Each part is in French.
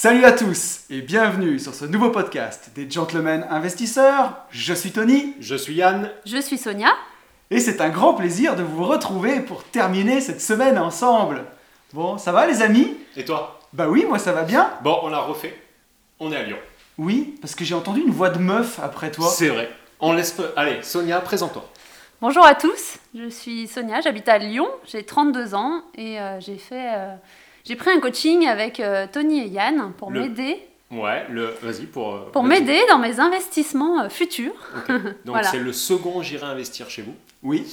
Salut à tous et bienvenue sur ce nouveau podcast des Gentlemen Investisseurs. Je suis Tony Je suis Yann. Je suis Sonia. et c'est un grand plaisir de vous retrouver pour terminer cette semaine ensemble. Bon, ça va les amis? Et toi? Bah oui, moi ça va bien. Bon, on l'a refait. On est à Lyon. Oui, parce que j'ai entendu une voix de meuf après toi. C'est vrai. On laisse. Allez, Sonia, présente-toi. Bonjour à tous, je suis Sonia, j'habite à Lyon, j'ai 32 ans et euh, j'ai fait, euh, j'ai pris un coaching avec euh, Tony et Yann pour Le- m'aider, Ouais, le. Vas-y pour. euh, pour vas-y. m'aider dans mes investissements euh, futurs. Donc Voilà. c'est le second J'irai investir chez vous. Oui,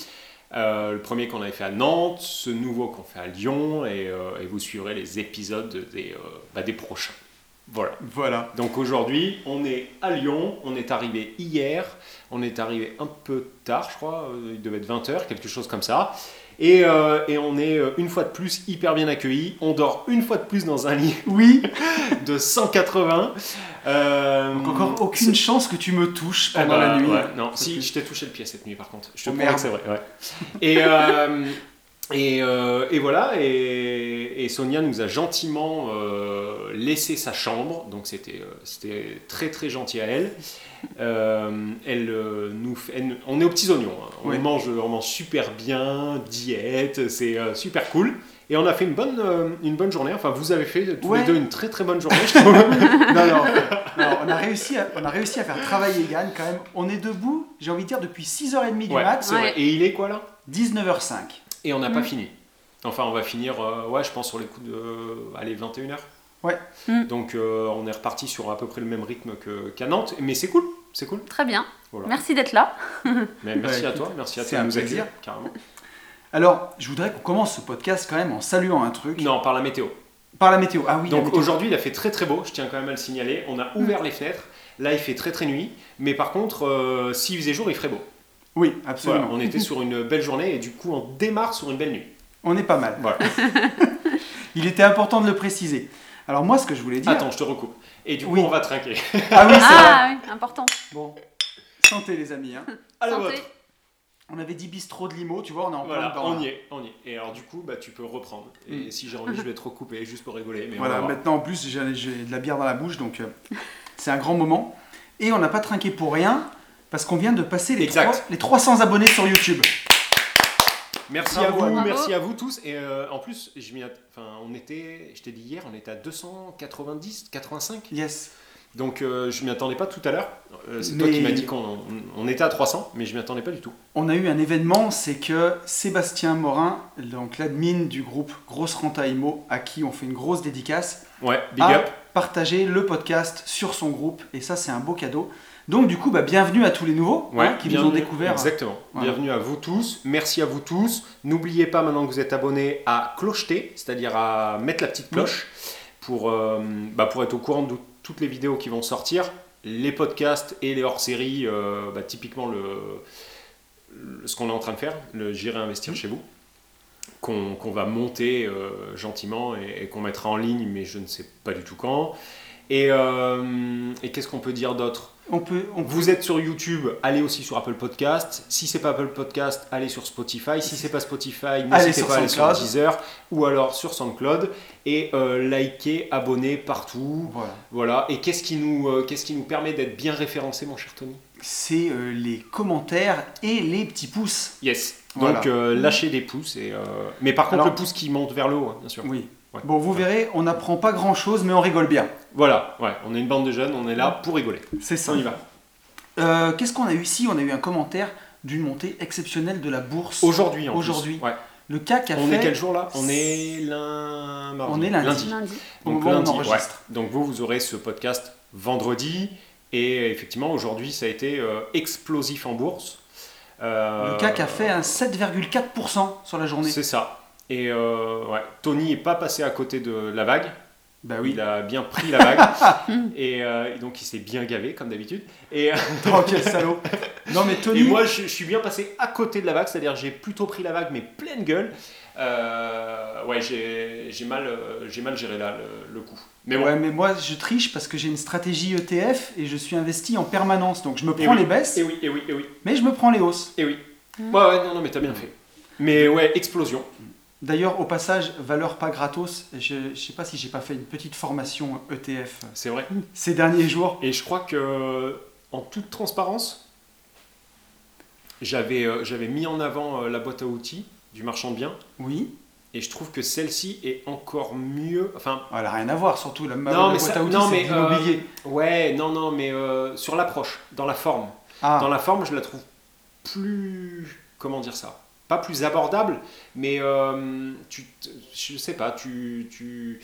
Euh, le premier qu'on avait fait à Nantes, ce nouveau qu'on fait à Lyon, et, euh, et vous suivrez les épisodes des, euh, bah, des prochains. Voilà. voilà. Donc aujourd'hui, on est à Lyon, on est arrivé hier, on est arrivé un peu tard, je crois, il devait être 20h, quelque chose comme ça. Et, euh, et on est euh, une fois de plus hyper bien accueillis. On dort une fois de plus dans un lit Oui, de 180. Euh, donc encore aucune chance que tu me touches eh pendant ben, la nuit. ouais, non, si, je t'ai touché le pied cette nuit par contre. Je te Oh, promets que c'est vrai. ouais. Et, euh, et, euh, et voilà, et, et Sonia nous a gentiment euh, laissé sa chambre, donc c'était euh, c'était très très gentil à elle. Euh, elle, euh, nous fait- elle- on est aux petits oignons, hein. on, Oui. mange, on mange super bien, diète, c'est euh, super cool. Et on a fait une bonne, euh, une bonne journée, enfin vous avez fait tous Ouais. les deux une très très bonne journée, je trouve. non, non, non, on, a réussi à, on a réussi à faire travailler Yann quand même. On est debout, j'ai envie de dire, depuis 6h30 du Ouais, mat. Et il est quoi là? 19h05. Et on n'a pas Mm. fini. Enfin, on va finir, euh, ouais, je pense sur les coups de, allez, 21h. Ouais. Mm. Donc, euh, on est reparti sur à peu près le même rythme que- qu'à Nantes, mais c'est cool, c'est cool. Très bien, Voilà. merci d'être là. Mais merci Ouais, à toi, merci à c'est toi de un nous plaisir. accueillir, carrément. Alors, je voudrais qu'on commence ce podcast quand même en saluant un truc. Non, par la météo. Par la météo. Ah oui, Donc aujourd'hui, il a fait très très beau, je tiens quand même à le signaler. On a ouvert les fenêtres, là il fait très très nuit, mais par contre, euh, s'il faisait jour, il ferait beau. Oui, Voilà, absolument. on était sur une belle journée et du coup, on démarre sur une belle nuit. On est pas mal. Voilà. Il était important de le préciser. Alors moi, ce que je voulais dire... Attends, je te recoupe. Et du coup, Oui. on va trinquer. Ah oui, c'est vrai. Ah oui, important. Bon, santé les amis. hein. À la Santé. vôtre. On avait dit bistrot de limo, tu vois, on est en plein Voilà, dedans. on y est, on y est. Et alors du coup, bah, tu peux reprendre. Et Mm. si j'ai envie, je vais te recouper juste pour rigoler. Mais Voilà, maintenant en plus, j'ai j'ai de la bière dans la bouche, donc euh, c'est un grand moment. Et on n'a pas trinqué pour rien, parce qu'on vient de passer les, Exact. trois- les 300 abonnés sur YouTube. Merci Bravo, à vous. Bravo. merci à vous tous. Et euh, en plus, je enfin, on était, je t'ai dit hier, on était à 290, 85. Yes. Donc euh, je m'y attendais pas tout à l'heure. Euh, c'est toi qui m'as dit qu'on on- on était à 300, mais je m'y attendais pas du tout. On a eu un événement, c'est que Sébastien Morin, donc l'admin du groupe Grosse Renta Imo, à qui on fait une grosse dédicace, Ouais, big a up. partagé le podcast sur son groupe, et ça c'est un beau cadeau. Donc du coup, bah, bienvenue à tous les nouveaux hein, qui nous ont découvert. Exactement. Voilà. Bienvenue à vous tous. Merci à vous tous. N'oubliez pas maintenant que vous êtes abonnés à clocheter, c'est-à-dire à mettre la petite cloche pour, euh, bah, pour être au courant de toutes les vidéos qui vont sortir, les podcasts et les hors-séries, euh, bah, typiquement le, le- ce qu'on est en train de faire, le J'irai investir Mmh. chez vous, qu'on va monter euh, gentiment et, et qu'on mettra en ligne, mais je ne sais pas du tout quand. Et, euh, et qu'est-ce qu'on peut dire d'autre On peut, on peut- vous êtes sur YouTube, allez aussi sur Apple Podcast. Si c'est pas Apple Podcast, allez sur Spotify. Si c'est pas Spotify, n'hésitez sur pas à aller sur. Deezer ou alors sur SoundCloud et euh, likez, abonnez partout. Voilà. Voilà. Et qu'est-ce qui nous, euh, qu'est-ce qui nous permet d'être bien référencé, mon cher Tony? C'est euh, les commentaires et les petits pouces. Yes. Voilà. Donc euh, lâchez des pouces et mais par contre Alors- le pouce qui monte vers le haut, hein, bien sûr. Oui. Ouais. Bon, vous verrez, on n'apprend pas grand-chose, mais on rigole bien. Voilà. Ouais. On est une bande de jeunes, on est là pour rigoler. C'est ça. On y va. Euh, Qu'est-ce qu'on a eu ici? On a eu un commentaire d'une montée exceptionnelle de la bourse. Aujourd'hui. en. Aujourd'hui. Ouais. Le CAC a On fait... est quel jour là? On est lundi. On est lundi. Lundi. Au Donc on lundi, enregistre. ouais. Donc vous, vous aurez ce podcast vendredi. Et effectivement, aujourd'hui, ça a été euh, explosif en bourse. Euh, Le CAC a fait un 7,4% sur la journée. C'est ça. Et euh, ouais, Tony est pas passé à côté de la vague. Bah Il oui. a bien pris la vague. et euh, donc il s'est bien gavé, comme d'habitude. Et, Oh, quel salaud. Non, mais et Tony. moi, je, je suis bien passé à côté de la vague, c'est-à-dire j'ai plutôt pris la vague, mais pleine gueule. Euh, ouais, j'ai mal, euh, j'ai mal géré là le, le coup. Mais bon. Ouais, mais moi, je triche parce que j'ai une stratégie ETF et je suis investi en permanence. Donc, je me Et prends oui. les baisses, Et oui, et oui, et oui, mais je me prends les hausses. et oui. Mm. Ouais, ouais, non, non, mais t'as bien fait. Mais ouais, explosion. D'ailleurs, au passage, valeur pas gratos, je ne sais pas si j'ai pas fait une petite formation ETF C'est vrai. ces derniers jours. Et je crois que, en toute transparence, j'avais euh, j'avais mis en avant euh, la boîte à outils du marchand de biens. Oui. Et je trouve que celle-ci est encore mieux. Enfin, Elle n'a rien à voir, surtout la, Non, mais boîte ça- à outils, c'est de l'immobilier. ouais, non, non, mais euh, sur l'approche, dans la forme. ah, Dans la forme, je la trouve plus. Comment dire ça? Pas plus abordable, mais euh, tu, je sais pas, tu, tu.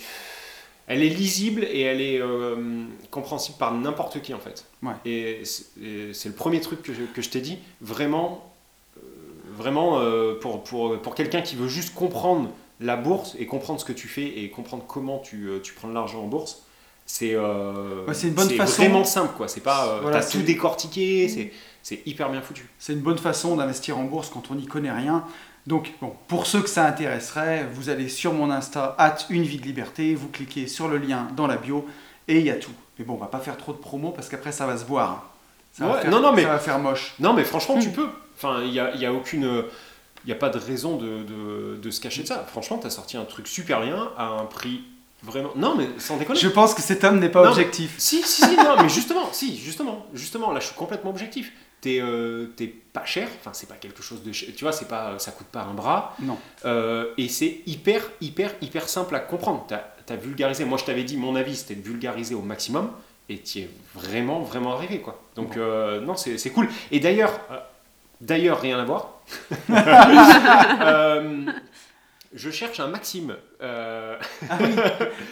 Elle est lisible et elle est euh, compréhensible par n'importe qui en fait. Ouais. Et c'est le premier truc que je, que je t'ai dit. Vraiment, euh, vraiment euh, pour, pour, pour quelqu'un qui veut juste comprendre la bourse et comprendre ce que tu fais et comprendre comment tu, tu prends de l'argent en bourse, c'est Ouais, une bonne façon. vraiment simple quoi. C'est pas, Voilà, t'as tout décortiqué, c'est c'est hyper bien foutu. c'est une bonne façon d'investir en bourse quand on n'y connaît rien. Donc, bon, pour ceux que ça intéresserait, vous allez sur mon Insta, at une vie de liberté, vous cliquez sur le lien dans la bio et il y a tout. Mais bon, on va pas faire trop de promo parce qu'après ça va se voir. Ça, va faire, non, non, mais- ça va faire moche. Non, mais franchement, tu Mm. peux. Enfin, il n'y a, y a aucune. Il n'y a pas de raison de, de, de se cacher de ça. Franchement, tu as sorti un truc super bien à un prix vraiment. Non, mais sans déconner. Je pense que cet homme n'est pas Non, objectif. Si, si, si, non, mais justement, si, justement, justement, là, je suis complètement objectif. T'es euh, pas cher, enfin, c'est pas quelque chose de. Tu vois, c'est pas, ça coûte pas un bras. Non. Euh, et c'est hyper, hyper, hyper simple à comprendre. T'as as vulgarisé. Moi, je t'avais dit, mon avis, c'était de vulgariser au maximum. Et tu es vraiment, vraiment arrivé, quoi. Donc, Bon. euh, non, c'est c'est cool. Et d'ailleurs, euh, d'ailleurs, rien à voir. Je cherche un Maxime. Euh, Ah oui.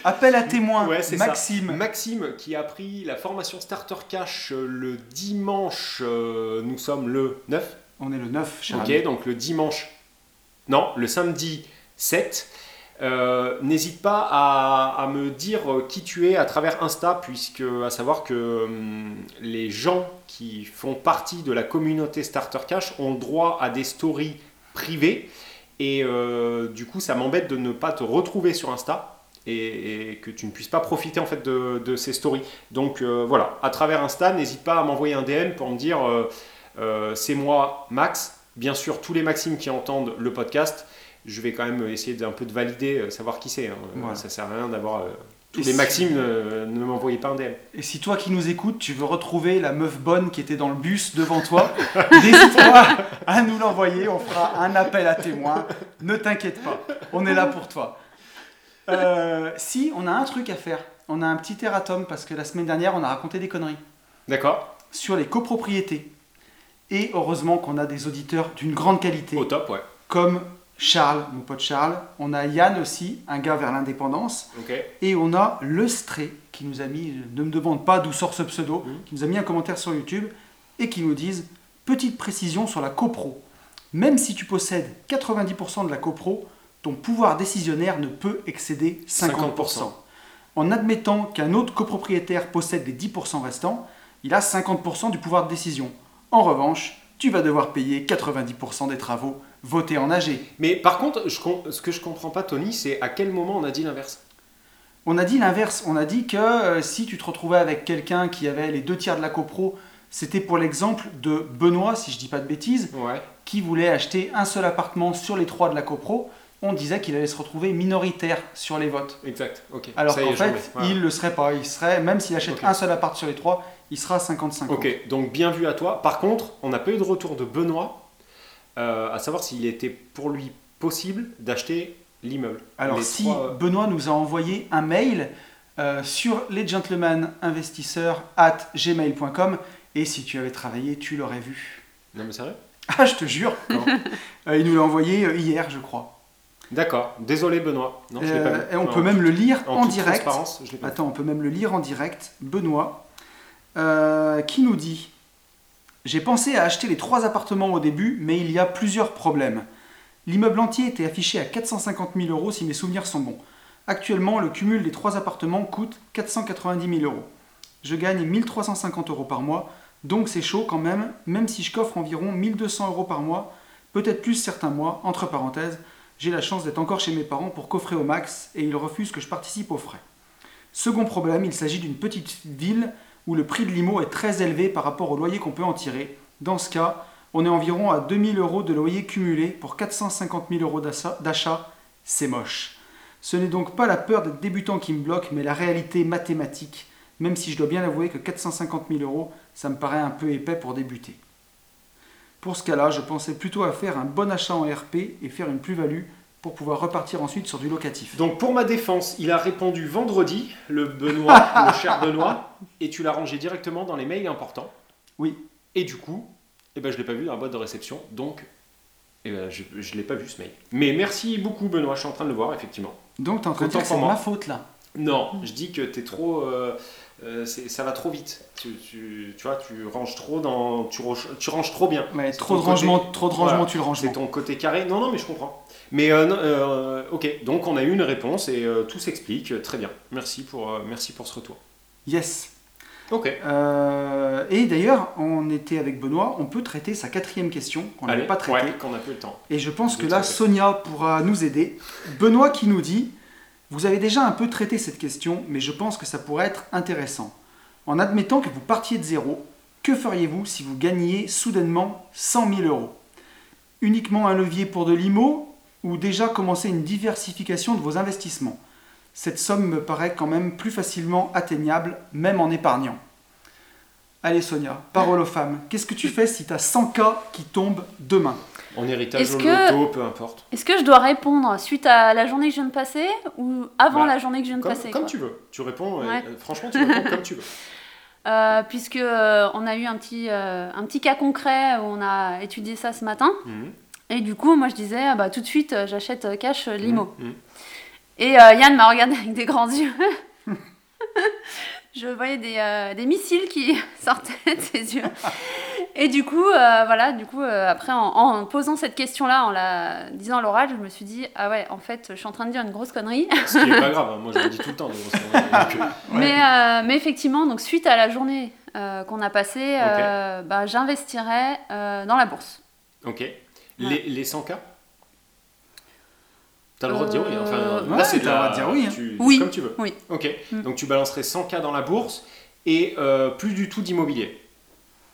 Appel à témoin, Ouais, c'est ça. Maxime. Maxime qui a pris la formation Starter Cash le dimanche, euh, nous sommes le 9, On est le 9, cher ok, ami. donc le dimanche, non, le samedi 7. Euh, N'hésite pas à, à me dire qui tu es à travers Insta, puisque à savoir que hum, les gens qui font partie de la communauté Starter Cash ont droit à des stories privées. Et euh, du coup, ça m'embête de ne pas te retrouver sur Insta et, et que tu ne puisses pas profiter en fait de, de ces stories. Donc euh, voilà, à travers Insta, n'hésite pas à m'envoyer un DM pour me dire euh, c'est moi Max. Bien sûr, tous les Maximes qui entendent le podcast, je vais quand même essayer d'un peu de valider, savoir qui c'est. hein. Voilà. Ça sert à rien d'avoir tous les Maximes, euh, ne m'envoyez pas un DM. Et si toi qui nous écoutes, tu veux retrouver la meuf bonne qui était dans le bus devant toi, n'hésite pas à nous l'envoyer, on fera un appel à témoins. Ne t'inquiète pas, on est là pour toi. Euh, si, on a un truc à faire. On a un petit erratum parce que la semaine dernière, on a raconté des conneries D'accord sur les copropriétés. Et heureusement qu'on a des auditeurs d'une grande qualité, Au top, ouais. comme Charles, mon pote Charles. On a Yann aussi, un gars vers l'indépendance. Et on a Le Stray qui nous a mis, ne me demande pas d'où sort ce pseudo, Mhm. qui nous a mis un commentaire sur YouTube et qui nous disent Petite précision sur la copro. Même si tu possèdes 90% de la copro, ton pouvoir décisionnaire ne peut excéder 50%. En admettant qu'un autre copropriétaire possède les 10% restants, il a 50% du pouvoir de décision. En revanche, tu vas devoir payer 90% des travaux votés en AG. Mais par contre, je ce que je comprends pas, Tony, c'est à quel moment on a dit l'inverse? On a dit l'inverse, on a dit que euh, si tu te retrouvais avec quelqu'un qui avait les deux tiers de la copro, c'était pour l'exemple de Benoît, si je dis pas de bêtises, Ouais. qui voulait acheter un seul appartement sur les trois de la copro. On disait qu'il allait se retrouver minoritaire sur les votes. Exact. Ok. Alors qu'en fait, il le serait pas. Il serait, même s'il achète un seul appart sur les trois, il sera 55 Ok, donc bien vu à toi. Par contre, on n'a pas eu de retour de Benoît, euh, à savoir s'il était pour lui possible d'acheter l'immeuble. Alors Les si trois- euh, Benoît nous a envoyé un mail euh, sur les gentlemen investisseurs at gmail.com et si tu avais travaillé, tu l'aurais vu. Non mais sérieux? Ah, je te jure. Euh, il nous l'a envoyé hier, je crois. D'accord. Désolé Benoît. Non, je pas vu. et on Non, peut même le lire en en, direct. transparence, je pas. Attends, on peut même le lire en direct. Benoît, qui nous dit J'ai pensé à acheter les trois appartements au début, mais il y a plusieurs problèmes. L'immeuble entier était affiché à 450 000 euros si mes souvenirs sont bons. Actuellement, le cumul des trois appartements coûte 490 000 euros. Je gagne 1350 euros par mois, donc c'est chaud quand même, même si je coffre environ 1200 euros par mois, peut-être plus certains mois, entre parenthèses, j'ai la chance d'être encore chez mes parents pour coffrer au max et ils refusent que je participe aux frais. Second problème, il s'agit d'une petite ville où le prix de l'IMO est très élevé par rapport au loyer qu'on peut en tirer. Dans ce cas, on est environ à 2000 euros de loyer cumulé pour 450 000 euros d'achat. C'est moche. Ce n'est donc pas la peur d'être débutant qui me bloque, mais la réalité mathématique, même si je dois bien avouer que 450 000 euros, ça me paraît un peu épais pour débuter. Pour ce cas-là, je pensais plutôt à faire un bon achat en RP et faire une plus-value pour pouvoir repartir ensuite sur du locatif. Donc pour ma défense, il a répondu vendredi, le Benoît, le cher Benoît, et tu l'as rangé directement dans les mails importants. Oui. Et du coup, eh ben, je ne l'ai pas vu dans la boîte de réception, donc eh ben, je ne l'ai pas vu ce mail. Mais merci beaucoup Benoît, je suis en train de le voir effectivement. Donc tu es en train de dire que c'est ma faute là Non, je dis que tu es trop... Euh, euh, ça va trop vite. Tu, tu, vois, tu ranges trop dans, tu, tu ranges trop bien. Mais trop de, rangement, trop de rangement, tu le ranges. C'est ton côté carré. Non, non, mais je comprends. Mais euh, ok, donc on a eu une réponse et tout s'explique. Très bien. Merci pour, merci pour ce retour. Yes. Ok. et d'ailleurs, on était avec Benoît, on peut traiter sa quatrième question qu'on n'avait pas traitée. Ouais, qu'on a peu le temps. Et je pense que là, Sonia pourra nous aider. Benoît qui nous dit Vous avez déjà un peu traité cette question, mais je pense que ça pourrait être intéressant. En admettant que vous partiez de zéro, que feriez-vous si vous gagniez soudainement 100 000 euros? Uniquement un levier pour de l'IMO ou déjà commencer une diversification de vos investissements? Cette somme me paraît quand même plus facilement atteignable, même en épargnant. Allez Sonia, parole aux femmes. Qu'est-ce que tu fais si tu as 100 k qui tombent demain En héritage au loto, peu importe. Est-ce que je dois répondre suite à la journée que je viens de passer ou avant bah, la journée que je viens de passer Comme tu veux. Tu réponds, euh, franchement, tu réponds comme tu veux. Euh, puisque euh, on a eu un petit, un petit cas concret où on a étudié ça ce matin. Mhm. Et du coup, moi je disais, ah bah, tout de suite, j'achète cash limo. Mhm. Et euh, Yann m'a regardé avec des grands yeux. je voyais des, euh, des, missiles qui sortaient de ses yeux. Et du coup, euh, voilà, du coup, après, en, posant cette question-là, en la disant à l'oral, je me suis dit, ah ouais, en fait, je suis en train de dire une grosse connerie. Ce qui n'est pas grave, hein. moi je le dis tout le temps. mais, mais effectivement, donc suite à la journée qu'on a passée, bah, j'investirais dans la bourse. Ok. Les, les 100 cas T'as le droit de dire oui. Enfin, euh, là, c'est de dire oui. Tu, oui. Comme tu veux. Oui. Ok. Mm. Donc tu balancerais 100K dans la bourse et euh, plus du tout d'immobilier.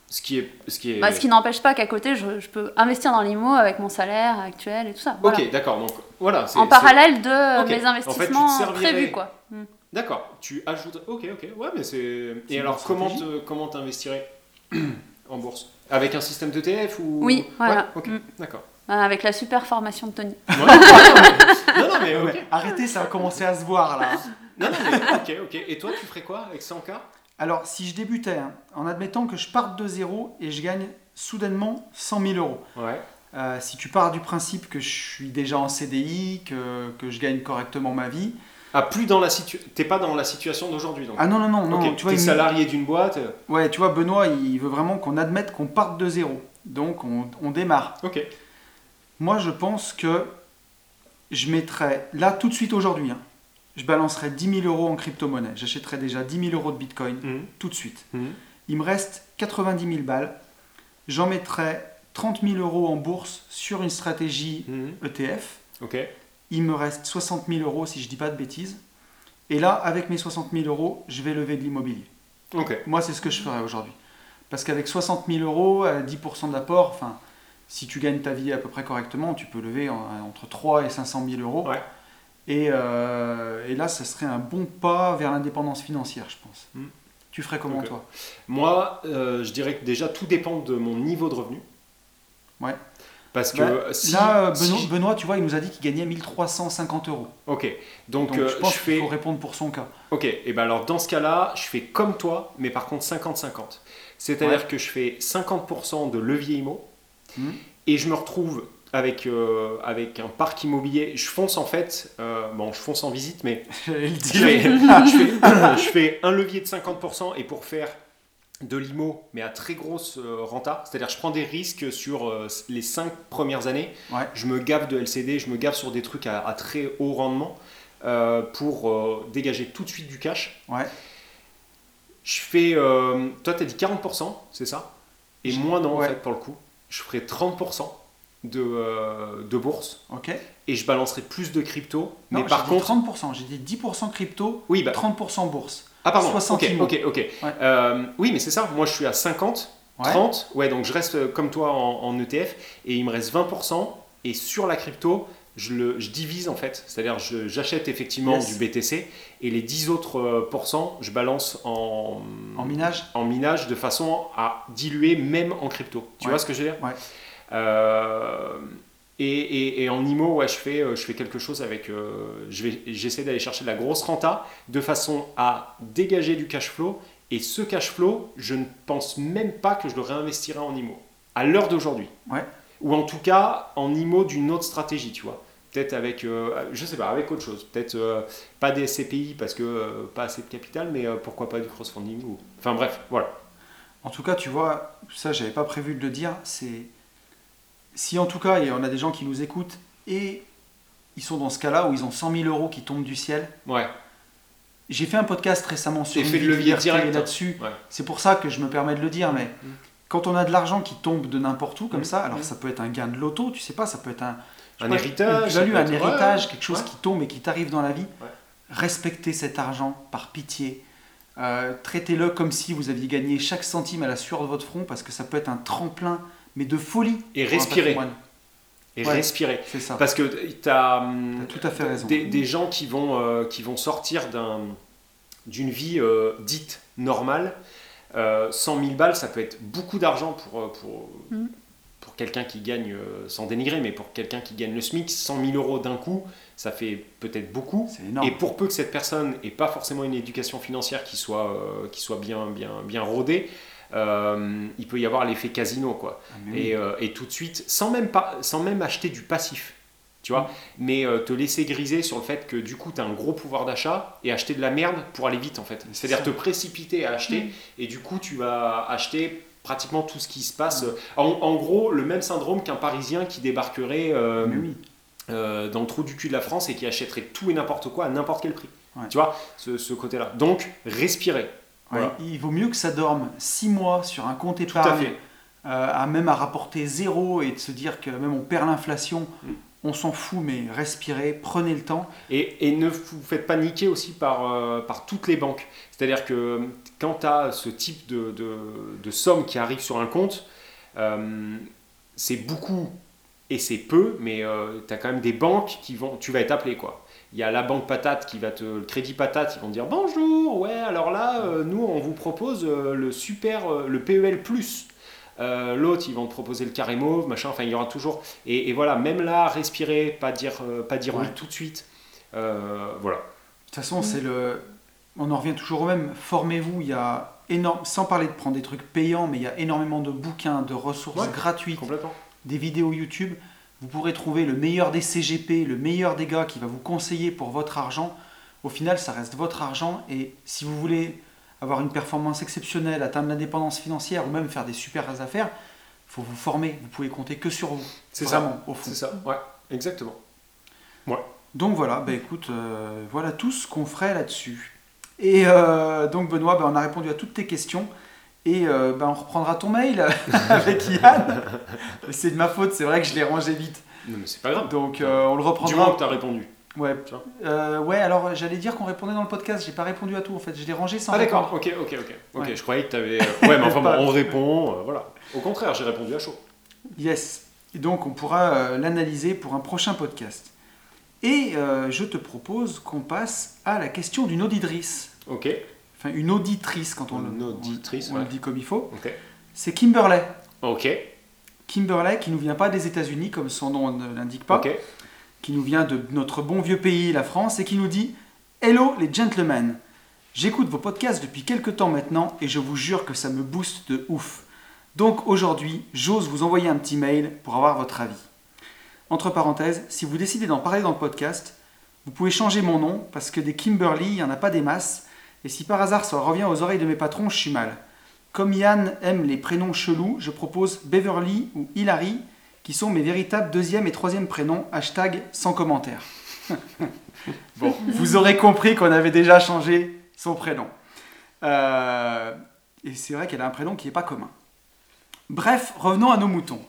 Ce qui est. Ce qui, est... Bah, ce qui n'empêche pas qu'à côté, je, je, peux investir dans l'IMO avec mon salaire actuel et tout ça. Ok, d'accord. Donc voilà. En parallèle de mes investissements prévus, quoi. Mm. D'accord. Tu ajoutes. Ok, ok. Ouais, mais c'est. Et alors, comment comment t'investirais en bourse? Avec un système d'ETF ou Oui, voilà. ok, mm. d'accord. Hein, avec la super formation de Tony. non, non, mais, Arrêtez, ça va commencer à se voir là. non, non, mais ok, ok. Et toi, tu ferais quoi avec 100K Alors, si je débutais, hein, en admettant que je parte de zéro et je gagne soudainement 100 000 euros. Ouais. Euh, si tu pars du principe que je suis déjà en CDI, que, que je gagne correctement ma vie. Ah, plus dans la situation. T'es pas dans la situation d'aujourd'hui donc. Ah non, non, non. non tu vois, es salarié d'une boîte. Euh. Ouais, tu vois, Benoît, il veut vraiment qu'on admette qu'on parte de zéro. Donc, on, on démarre. Ok. Moi, je pense que je mettrais, là, tout de suite aujourd'hui, hein, je balancerais 10 000 euros en crypto-monnaie. J'achèterais déjà 10 000 euros de bitcoin mmh. tout de suite. Mmh. Il me reste 90 000 balles. J'en mettrais 30 000 euros en bourse sur une stratégie mmh. ETF. Il me reste 60 000 euros si je ne dis pas de bêtises. Et là, avec mes 60 000 euros, je vais lever de l'immobilier. Moi, c'est ce que je ferais aujourd'hui. Parce qu'avec 60 000 euros, à 10% d'apport, enfin, si tu gagnes ta vie à peu près correctement, tu peux lever entre 3 et 500 000 euros. Et, euh, et, là, ça serait un bon pas vers l'indépendance financière, je pense. Hmm. Tu ferais comment, toi? Moi, euh, je dirais que déjà, tout dépend de mon niveau de revenu. Ouais. Parce que bah, là, Benoît, tu vois, il nous a dit qu'il gagnait 1350 euros. Ok, donc, je euh, pense qu'il faut répondre pour son cas. Ok, et ben alors dans ce cas-là, je fais comme toi, mais par contre 50-50. C'est-à-dire que je fais 50% de levier IMO Hmm. Et je me retrouve avec, euh, avec un parc immobilier. Je fonce en fait, euh, bon, je fonce en visite, mais je fais, je, fais, un levier de 50% et pour faire de l'IMO, mais à très grosse euh, renta. C'est-à-dire, je prends des risques sur euh, les 5 premières années. Ouais. Je me gave de LCD, je me gave sur des trucs à, à très haut rendement pour dégager tout de suite du cash. Ouais. Je fais. toi, tu as dit 40%, c'est ça? Et Je- moi, non, ouais. en fait, pour le coup. Je ferai 30% de, euh, de bourse Ok. et je balancerai plus de crypto. Non, mais par contre. 30%. J'ai dit 10% crypto, Oui, bah. 30% bourse. Ah, pardon, 60 ok, ok. Euh, oui, mais c'est ça. Moi, je suis à 50, Ouais. 30. Ouais, donc je reste comme toi en, en ETF et il me reste 20%. Et sur la crypto, je, le, je divise en fait. C'est-à-dire, j'achète effectivement Yes. du BTC et les 10 autres euh, pourcents, je balance en, En minage en minage de façon à diluer même en crypto. Tu Ouais. vois ce que je veux dire? Ouais. Euh, et, et- et en IMO, ouais, je, fais, euh, je fais quelque chose avec. euh, je J'essaie d'aller chercher de la grosse renta de façon à dégager du cash flow. Et ce cash flow, je ne pense même pas que je le réinvestirai en IMO. À l'heure d'aujourd'hui. Ouais. Ou en tout cas, en IMO d'une autre stratégie, tu vois. Peut-être avec, euh, je sais pas, avec autre chose. Peut-être euh, pas des SCPI parce que euh, pas assez de capital, mais euh, pourquoi pas du cross-funding ou... Enfin bref, voilà. En tout cas, tu vois, ça, j'avais pas prévu de le dire. C'est si en tout cas, et on a des gens qui nous écoutent et ils sont dans ce cas-là où ils ont 100 000 euros qui tombent du ciel. Ouais, J'ai fait un podcast récemment sur Effet de levier direct, là-dessus. ouais. C'est pour ça que je me permets de le dire, mais Mm. quand on a de l'argent qui tombe de n'importe où comme Mm. ça, alors Mm. ça peut être un gain de loto, tu sais pas, ça peut être un, Un héritage, une peut un héritage, ouais, quelque chose ouais. qui tombe et qui t'arrive dans la vie. Ouais. Respectez cet argent par pitié. Euh, Traitez-le comme si vous aviez gagné chaque centime à la sueur de votre front parce que ça peut être un tremplin, mais de folie. Et respirer. Et Ouais. respirer. C'est ça. Parce que tu as, T'as tout à fait raison. des, des gens qui vont, euh, qui vont sortir d'un- d'une vie euh, dite normale. Euh, 100 000 balles, ça peut être beaucoup d'argent pour, pour, Mhm. Pour quelqu'un qui gagne, euh, sans dénigrer, mais pour quelqu'un qui gagne le SMIC, 100 000 euros d'un coup, ça fait peut-être beaucoup. Et pour peu que cette personne n'ait pas forcément une éducation financière qui soit, euh, qui soit bien, bien, bien rodée, euh, il peut y avoir l'effet casino. Quoi. Ah, mais oui. Et, euh, et tout de suite, sans même, pas, sans même acheter du passif, tu vois, mais euh, te laisser griser sur le fait que du coup, tu as un gros pouvoir d'achat et acheter de la merde pour aller vite, en fait. C'est C'est-à-dire te précipiter à acheter Mm. et du coup, tu vas acheter pratiquement tout ce qui se passe. En, en gros, le même syndrome qu'un Parisien qui débarquerait euh, oui. euh, dans le trou du cul de la France et qui achèterait tout et n'importe quoi à n'importe quel prix. Ouais. Tu vois, ce, ce côté-là. Donc, respirer. Ouais, Voilà. Il vaut mieux que ça dorme 6 mois sur un compte Tout à épargne, euh, à même à rapporter zéro et de se dire que même on perd l'inflation, Mm. on s'en fout, mais respirez, prenez le temps. Et, et ne vous faites pas niquer aussi par, euh, par toutes les banques. C'est-à-dire que quand tu as ce type de, de, de somme qui arrive sur un compte, euh, c'est beaucoup et c'est peu, mais tu as quand même des banques qui vont. Tu vas être appelé quoi. Il y a la banque patate qui va te. Le crédit patate, ils vont te dire bonjour, ouais, alors là, euh, nous, on vous propose euh, le super. euh, le PEL. Euh, L'autre, ils vont te proposer le carré mauve, machin, enfin, il y aura toujours. Et, et voilà, même là, respirer, pas dire, euh, pas dire oui Ouais. tout de suite. Euh, voilà. De toute façon, c'est le. On en revient toujours au même. Formez-vous. Il y a énorme. Sans parler de prendre des trucs payants, mais il y a énormément de bouquins, de ressources Ouais. gratuites, des vidéos YouTube. Vous pourrez trouver le meilleur des CGP, le meilleur des gars qui va vous conseiller pour votre argent. Au final, ça reste votre argent. Et si vous voulez avoir une performance exceptionnelle, atteindre l'indépendance financière ou même faire des super affaires, il faut vous former. Vous pouvez compter que sur vous. C'est ça. Au fond. C'est ça, ouais, exactement. Donc voilà, bah écoute, euh, voilà tout ce qu'on ferait là-dessus. Et euh, donc Benoît, bah, on a répondu à toutes tes questions. Et euh, bah, on reprendra ton mail avec Yann. c'est de ma faute, c'est vrai que je l'ai rangé vite. Non, mais c'est pas grave. Donc euh, on le Du moment reprendra. que tu as répondu. Ouais. Euh, ouais, alors j'allais dire qu'on répondait dans le podcast, j'ai pas répondu à tout en fait, je l'ai rangé sans Ah d'accord, ok, ok, ok. Ok, Ouais. je croyais que tu avais... Ouais, mais enfin bon, on répond, euh, voilà. Au contraire, j'ai répondu à chaud. Yes. Et donc on pourra euh, l'analyser pour un prochain podcast. Et euh, je te propose qu'on passe à la question d'une auditrice. Ok, Enfin, une auditrice quand on, Une le, auditrice, on, on le ouais. dit comme il faut. ok. C'est Kimberley. Ok, Kimberley qui nous vient pas des États-Unis comme son nom ne l'indique pas, ok. qui nous vient de notre bon vieux pays, la France, et qui nous dit Hello les gentlemen. J'écoute vos podcasts depuis quelques temps maintenant et je vous jure que ça me booste de ouf. Donc aujourd'hui, j'ose vous envoyer un petit mail pour avoir votre avis. Entre parenthèses, si vous décidez d'en parler dans le podcast, vous pouvez changer mon nom parce que des Kimberly, il n'y en a pas des masses. Et si par hasard ça revient aux oreilles de mes patrons, je suis mal. Comme Yann aime les prénoms chelous, je propose Beverly ou Hilary, qui sont mes véritables deuxième et troisième prénoms. Hashtag sans commentaire. bon, vous aurez compris qu'on avait déjà changé son prénom. Euh, et c'est vrai qu'elle a un prénom qui n'est pas commun. Bref, revenons à nos moutons.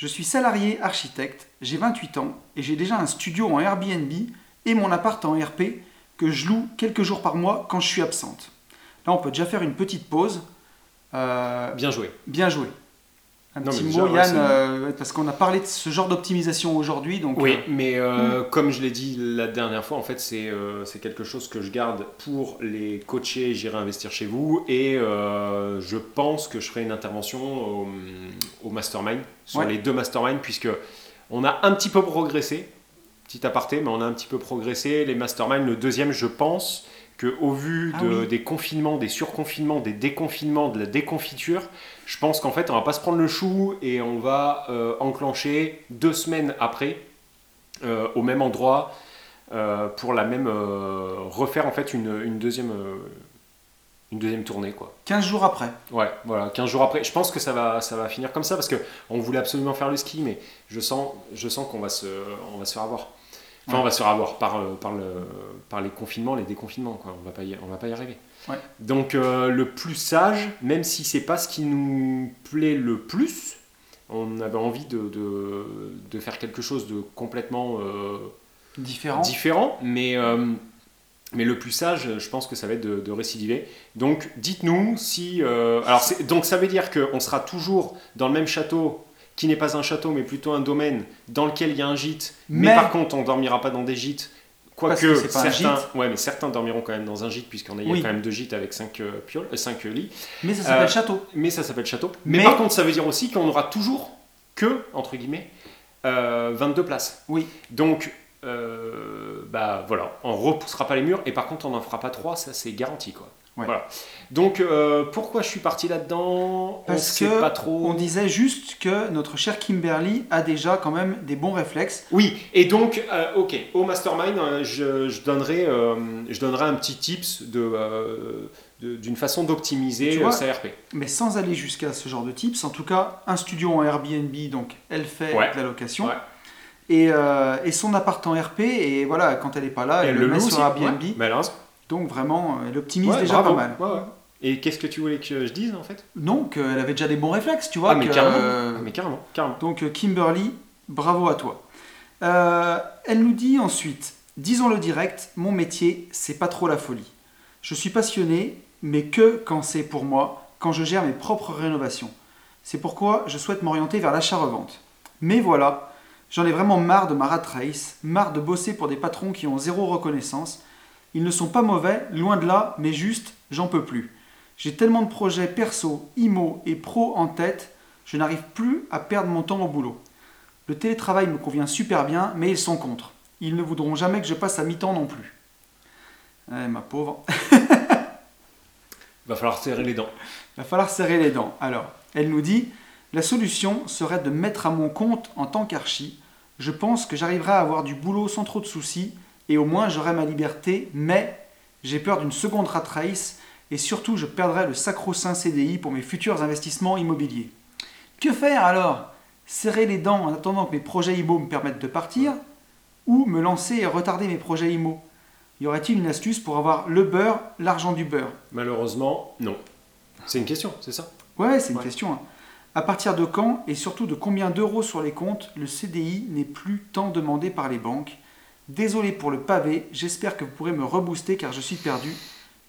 Je suis salarié architecte, j'ai 28 ans et j'ai déjà un studio en Airbnb et mon appart en RP que je loue quelques jours par mois quand je suis absente. Là, on peut déjà faire une petite pause. Euh, bien joué. Bien joué. Un petit mot, Yann, euh, parce qu'on a parlé de ce genre d'optimisation aujourd'hui. Donc, oui, euh, mais hmm. comme je l'ai dit la dernière fois, en fait, c'est quelque chose que je garde pour les coachés J'irai investir chez vous. Et je pense que je ferai une intervention au, mastermind, sur les deux masterminds, puisque on a un petit peu progressé. Petit aparté, mais on a un petit peu progressé. Les masterminds, le deuxième, je pense, au vu ah des confinements, des surconfinements, des déconfinements, de la déconfiture, je pense qu'en fait, on va pas se prendre le chou et on va euh, enclencher deux semaines après, euh, au même endroit, euh, pour la même refaire en fait une, deuxième une deuxième tournée quoi. 15 jours après. Ouais, voilà, 15 jours après. Je pense que ça va ça va finir comme ça parce que on voulait absolument faire le ski mais je sens je sens qu'on va se on va se faire avoir. Enfin, on va se avoir par, euh, par, le, par les confinements, les déconfinements. Quoi. On va pas y, on va pas y arriver. Donc, euh, le plus sage, même si c'est pas ce qui nous plaît le plus, on avait envie de, de, de faire quelque chose de complètement euh, différent. différent. Mais, mais le plus sage, je pense que ça va être de, récidiver. Donc, dites-nous si. alors, donc, ça veut dire qu'on sera toujours dans le même château qui n'est pas un château, mais plutôt un domaine dans lequel il y a un gîte. Mais, par contre, on ne dormira pas dans des gîtes. Quoique certains, ouais, mais certains dormiront quand même dans un gîte, puisqu'on a, y a quand même deux gîtes avec 5 euh, pioles, euh, cinq lits. Mais ça s'appelle euh, château. Mais ça s'appelle château. Mais, par contre, ça veut dire aussi qu'on aura toujours que, entre guillemets, 22 places. Oui. Donc, bah voilà, on repoussera pas les murs, et par contre, on n'en fera pas trois, ça c'est garanti quoi. Voilà. Donc euh, pourquoi je suis parti là-dedans? Parce que pas trop. on disait juste que notre cher Kimberly a déjà quand même des bons réflexes. Oui, et donc euh, ok, au mastermind, euh, je, donnerai, je donnerai un petit tips de, d'une façon d'optimiser sa RP. Mais sans aller jusqu'à ce genre de tips, en tout cas, un studio en Airbnb, donc elle fait la location. Et, et, son appart en RP, et voilà, quand elle n'est pas là, elle, le met sur Airbnb. Donc vraiment, elle optimise déjà pas mal. Et qu'est-ce que tu voulais que je dise en fait? Non, qu'elle avait déjà des bons réflexes, tu vois. Ah, mais, carrément. Ah, mais carrément, Donc euh, Kimberly, bravo à toi. Euh, elle nous dit ensuite, disons-le direct, mon métier, c'est pas trop la folie. Je suis passionné, mais que quand c'est pour moi, quand je gère mes propres rénovations. C'est pourquoi je souhaite m'orienter vers l'achat-revente. Mais voilà, j'en ai vraiment marre de ma rat race, marre de bosser pour des patrons qui ont zéro reconnaissance, ils ne sont pas mauvais, loin de là, mais juste, j'en peux plus. J'ai tellement de projets perso, IMO et pro en tête, je n'arrive plus à perdre mon temps au boulot. Le télétravail me convient super bien, mais ils sont contre. Ils ne voudront jamais que je passe à mi-temps non plus. Eh, ma pauvre. Va falloir serrer les dents. Va falloir serrer les dents. Alors, elle nous dit La solution serait de mettre à mon compte en tant qu'archi. Je pense que j'arriverai à avoir du boulot sans trop de soucis et au moins j'aurai ma liberté, mais j'ai peur d'une seconde rat race et surtout je perdrai le sacro-saint CDI pour mes futurs investissements immobiliers. Que faire alors? Serrer les dents en attendant que mes projets IMO me permettent de partir ou me lancer et retarder mes projets IMO Y aurait-il une astuce pour avoir le beurre, l'argent du beurre? Malheureusement, non. C'est une question, c'est ça? Ouais, c'est une question. Hein. À partir de quand et surtout de combien d'euros sur les comptes le CDI n'est plus tant demandé par les banques? Désolé pour le pavé, j'espère que vous pourrez me rebooster car je suis perdu.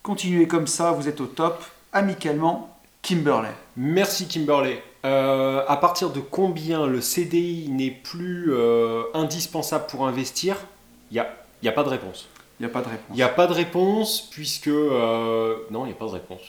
Continuez comme ça, vous êtes au top. Amicalement, Kimberley. Merci Kimberley. Euh, à partir de combien le CDI n'est plus euh, indispensable pour investir? Il n'y a, y a pas de réponse. Il n'y a pas de réponse. Il n'y a pas de réponse puisque... Euh, non, il n'y a pas de réponse.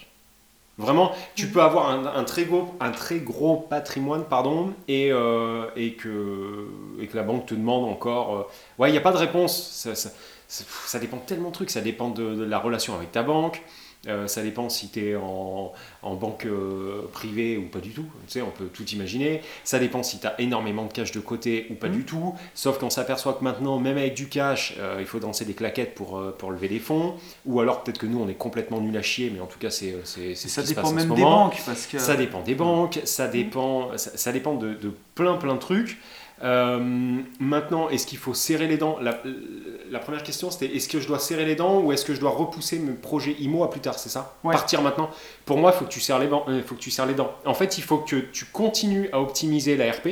Vraiment, tu peux avoir un, très, gros, un très gros patrimoine pardon, et, euh, et, que, et que la banque te demande encore. Euh, ouais, il n'y a pas de réponse. Ça, ça, dépend tellement de trucs. Ça dépend de, la relation avec ta banque. Euh, ça dépend si tu es en, banque euh, privée ou pas du tout. Tu sais, on peut tout imaginer. Ça dépend si tu as énormément de cash de côté ou pas mmh. du tout. Sauf qu'on s'aperçoit que maintenant, même avec du cash, euh, il faut danser des claquettes pour, pour lever des fonds. Ou alors peut-être que nous, on est complètement nul à chier, mais en tout cas, c'est c'est Ça dépend même des banques. Parce que... Ça dépend des banques, ça dépend, ça, dépend de, de plein plein de trucs. Euh, maintenant, est-ce qu'il faut serrer les dents? La, première question, c'était est-ce que je dois serrer les dents ou est-ce que je dois repousser mes projets IMO à plus tard C'est ça? Partir maintenant Pour moi, il faut, que tu serres les dents, euh, faut que tu serres les dents. En fait, il faut que tu continues à optimiser la RP.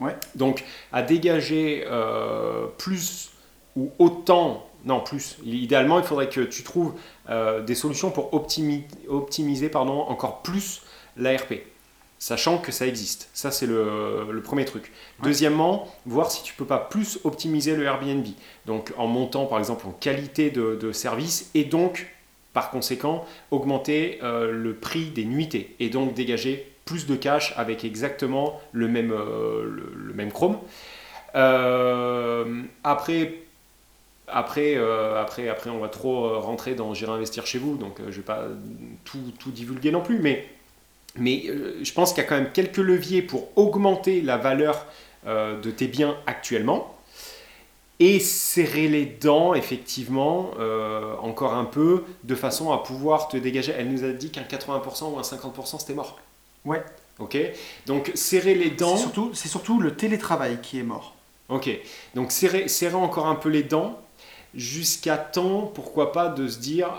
Ouais. Donc, à dégager euh, plus ou autant, non, plus. Idéalement, il faudrait que tu trouves des solutions pour optimiser pardon, encore plus la RP sachant que ça existe. Ça, c'est le, premier truc. Deuxièmement, voir si tu peux pas plus optimiser le Airbnb. Donc, en montant, par exemple, en qualité de, service et donc, par conséquent, augmenter euh, le prix des nuitées et donc dégager plus de cash avec exactement le même, euh, le, même Chrome. Euh, après, après, après, après, on va trop rentrer dans j'irai investir chez vous, donc je vais pas tout, tout divulguer non plus, mais mais euh, je pense qu'il y a quand même quelques leviers pour augmenter la valeur euh, de tes biens actuellement. Et serrer les dents, effectivement, euh, encore un peu, de façon à pouvoir te dégager. Elle nous a dit qu'un 80% ou un 50% c'était mort. Ouais. Ok Donc serrer les dents. C'est surtout, surtout, le télétravail qui est mort. Ok. Donc serrer, serrer encore un peu les dents jusqu'à temps, pourquoi pas, de se dire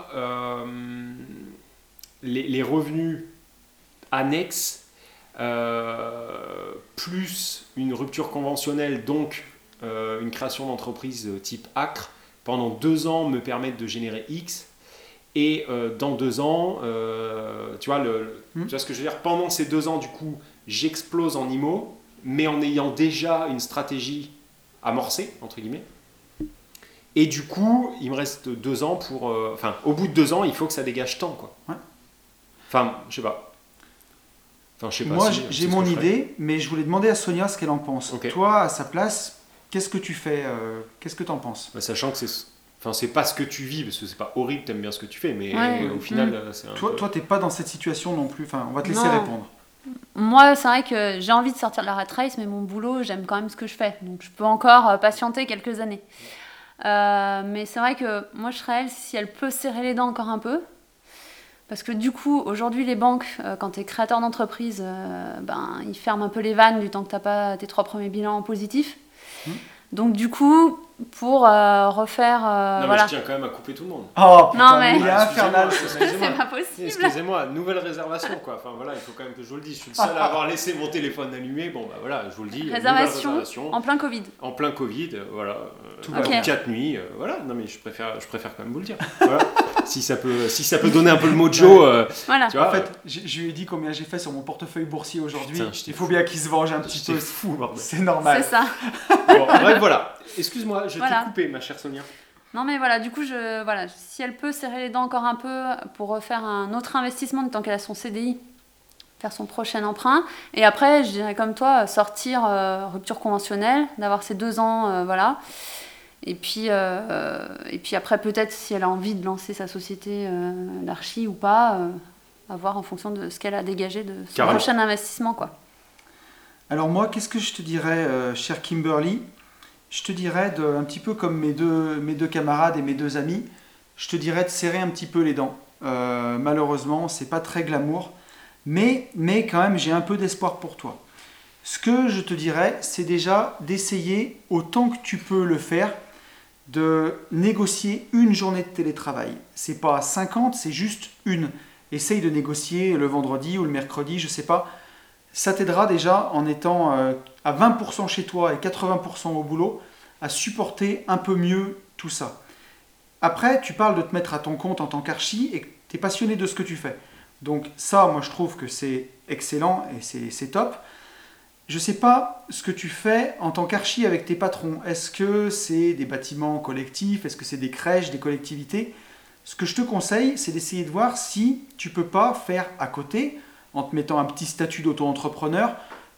les, les revenus annexe, euh, plus une rupture conventionnelle, donc euh, une création d'entreprise type ACRE, pendant deux ans me permettent de générer X. Et euh, dans deux ans, tu, vois le, hmm. tu vois ce que je veux dire? Pendant ces deux ans, du coup, j'explose en IMO, mais en ayant déjà une stratégie amorcée, entre guillemets. Et du coup, il me reste deux ans pour. Enfin, au bout de deux ans, il faut que ça dégage tant, quoi. Enfin, je sais pas. Moi, j'ai mon idée, mais je voulais demander à Sonia ce qu'elle en pense. Toi, à sa place, qu'est-ce que tu fais euh, Qu'est-ce que tu en penses? Bah, Sachant que c'est. Enfin, c'est pas ce que tu vis, parce que c'est pas horrible, t'aimes bien ce que tu fais, mais au final, mm. euh, c'est un Toi, peu... toi t'es pas dans cette situation non plus. Enfin, on va te laisser répondre. Moi, c'est vrai que j'ai envie de sortir de la rat race, mais mon boulot, j'aime quand même ce que je fais. Donc, je peux encore euh, patienter quelques années. mais c'est vrai que moi, je serais elle, si elle peut serrer les dents encore un peu, parce que du coup, aujourd'hui, les banques, euh, quand tu es créateur d'entreprise, euh, ben, ils ferment un peu les vannes du temps que tu n'as pas tes trois premiers bilans positifs. Mmh. Donc du coup, pour euh, refaire. Euh, non, mais je tiens quand même à couper tout le monde. Oh, putain, non, mais. Il est infernal. C'est pas possible. Excusez-moi, nouvelle réservation, quoi. Enfin voilà, il faut quand même que je vous le dise. Je suis le seul à avoir laissé mon téléphone allumé. Bon, bah voilà, je vous le dis. Réservation, réservation en plein Covid. En plein Covid, voilà. Tout okay. 4 nuits, voilà. Non, mais je préfère, je préfère quand même vous le dire. Voilà. si, ça peut, si ça peut donner un peu le mojo. Euh, voilà. Tu vois, en fait, je lui ai dit combien j'ai fait sur mon portefeuille boursier aujourd'hui. Il faut bien qu'il se venge un petit peu. C'est fou, C'est normal. C'est ça. Bon, bref, voilà. Excuse-moi, je t'ai coupé, ma chère Sonia. Non mais voilà, du coup, je, voilà, si elle peut serrer les dents encore un peu pour refaire un autre investissement tant qu'elle a son CDI, faire son prochain emprunt, et après, je dirais comme toi, sortir euh, rupture conventionnelle, d'avoir ces deux ans, euh, voilà. Et puis, euh, et puis après, peut-être si elle a envie de lancer sa société d'archi ou pas, à voir en fonction de ce qu'elle a dégagé de son prochain investissement, quoi. Alors moi, qu'est-ce que je te dirais, cher Kimberly? Je te dirais, de, un petit peu comme mes deux, mes deux camarades et mes deux amis, je te dirais de serrer un petit peu les dents. Euh, malheureusement, c'est pas très glamour, mais, mais quand même, j'ai un peu d'espoir pour toi. Ce que je te dirais, c'est déjà d'essayer, autant que tu peux le faire, de négocier une journée de télétravail. C'est pas 50, c'est juste une. Essaye de négocier le vendredi ou le mercredi, je sais pas. Ça t'aidera déjà en étant euh, à 20% chez toi et 80% au boulot, à supporter un peu mieux tout ça. Après, tu parles de te mettre à ton compte en tant qu'archi et tu es passionné de ce que tu fais. Donc ça, moi je trouve que c'est excellent et c'est top. Je ne sais pas ce que tu fais en tant qu'archi avec tes patrons. Est-ce que c'est des bâtiments collectifs? Est-ce que c'est des crèches, des collectivités? Ce que je te conseille, c'est d'essayer de voir si tu peux pas faire à côté, en te mettant un petit statut d'auto-entrepreneur,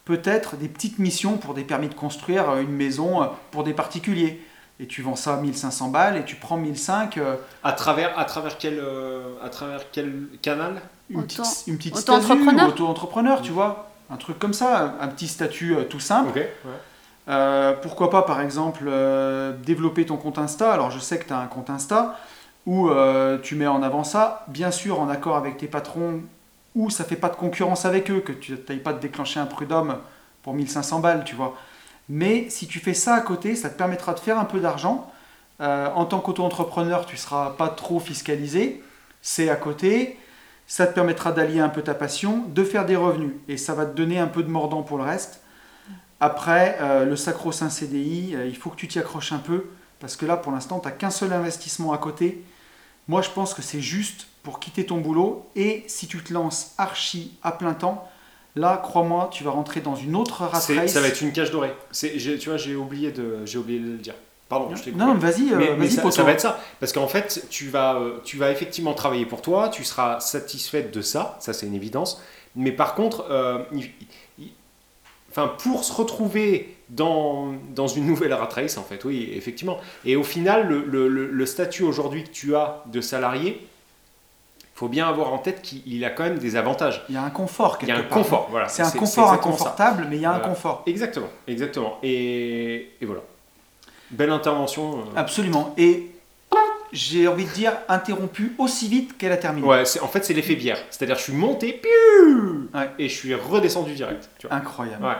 peut-être des petites missions pour des permis de construire une maison euh, pour des particuliers. et tu vends ça 1500 balles et tu prends 1500 euh, À travers, à travers quel, euh, à travers quel canal? une Auto- petite, une petite auto-entrepreneur? Auto-entrepreneur, tu vois. Un truc comme ça, un petit statut euh, tout simple. Ouais. Euh, pourquoi pas, par exemple, euh, développer ton compte Insta. Alors, je sais que tu as un compte Insta où euh, tu mets en avant ça, bien sûr en accord avec tes patrons, où ça fait pas de concurrence avec eux, que tu n'ailles pas de déclencher un prud'homme pour 1500 balles, tu vois. Mais si tu fais ça à côté, ça te permettra de faire un peu d'argent. Euh, en tant qu'auto-entrepreneur, tu seras pas trop fiscalisé. C'est à côté. Ça te permettra d'allier un peu ta passion, de faire des revenus. Et ça va te donner un peu de mordant pour le reste. Après, euh, le sacro-saint CDI, euh, il faut que tu t'y accroches un peu. Parce que là, pour l'instant, tu n'as qu'un seul investissement à côté. Moi, je pense que c'est juste pour quitter ton boulot. Et si tu te lances archi à plein temps, là, crois-moi, tu vas rentrer dans une autre rat C'est- race. Ça va être une cage dorée. Tu vois, j'ai oublié de, oublié de le dire. Pardon, je t'ai coupé. Non, non, mais vas-y, euh, vas-y, ça, ça va être ça. Parce qu'en fait, tu vas, euh, tu vas effectivement travailler pour toi, tu seras satisfaite de ça, ça c'est une évidence. Mais par contre, euh, il- il- enfin, pour se retrouver dans, dans une nouvelle rat race, en fait, oui, effectivement. Et au final, le, le- le- le statut aujourd'hui que tu as de salarié, il faut bien avoir en tête qu'il a quand même des avantages. Il y a un confort Il y a quelque un part. confort, voilà. C'est un confort inconfortable, mais il y a un confort. Exactement, exactement. Et, et voilà. Belle intervention. euh. Absolument. Et j'ai envie de dire interrompu aussi vite qu'elle a terminé. Ouais, en fait, c'est l'effet bière. C'est-à-dire, je suis monté, piou, Ouais. et je suis redescendu direct. Tu vois. Incroyable. Ouais.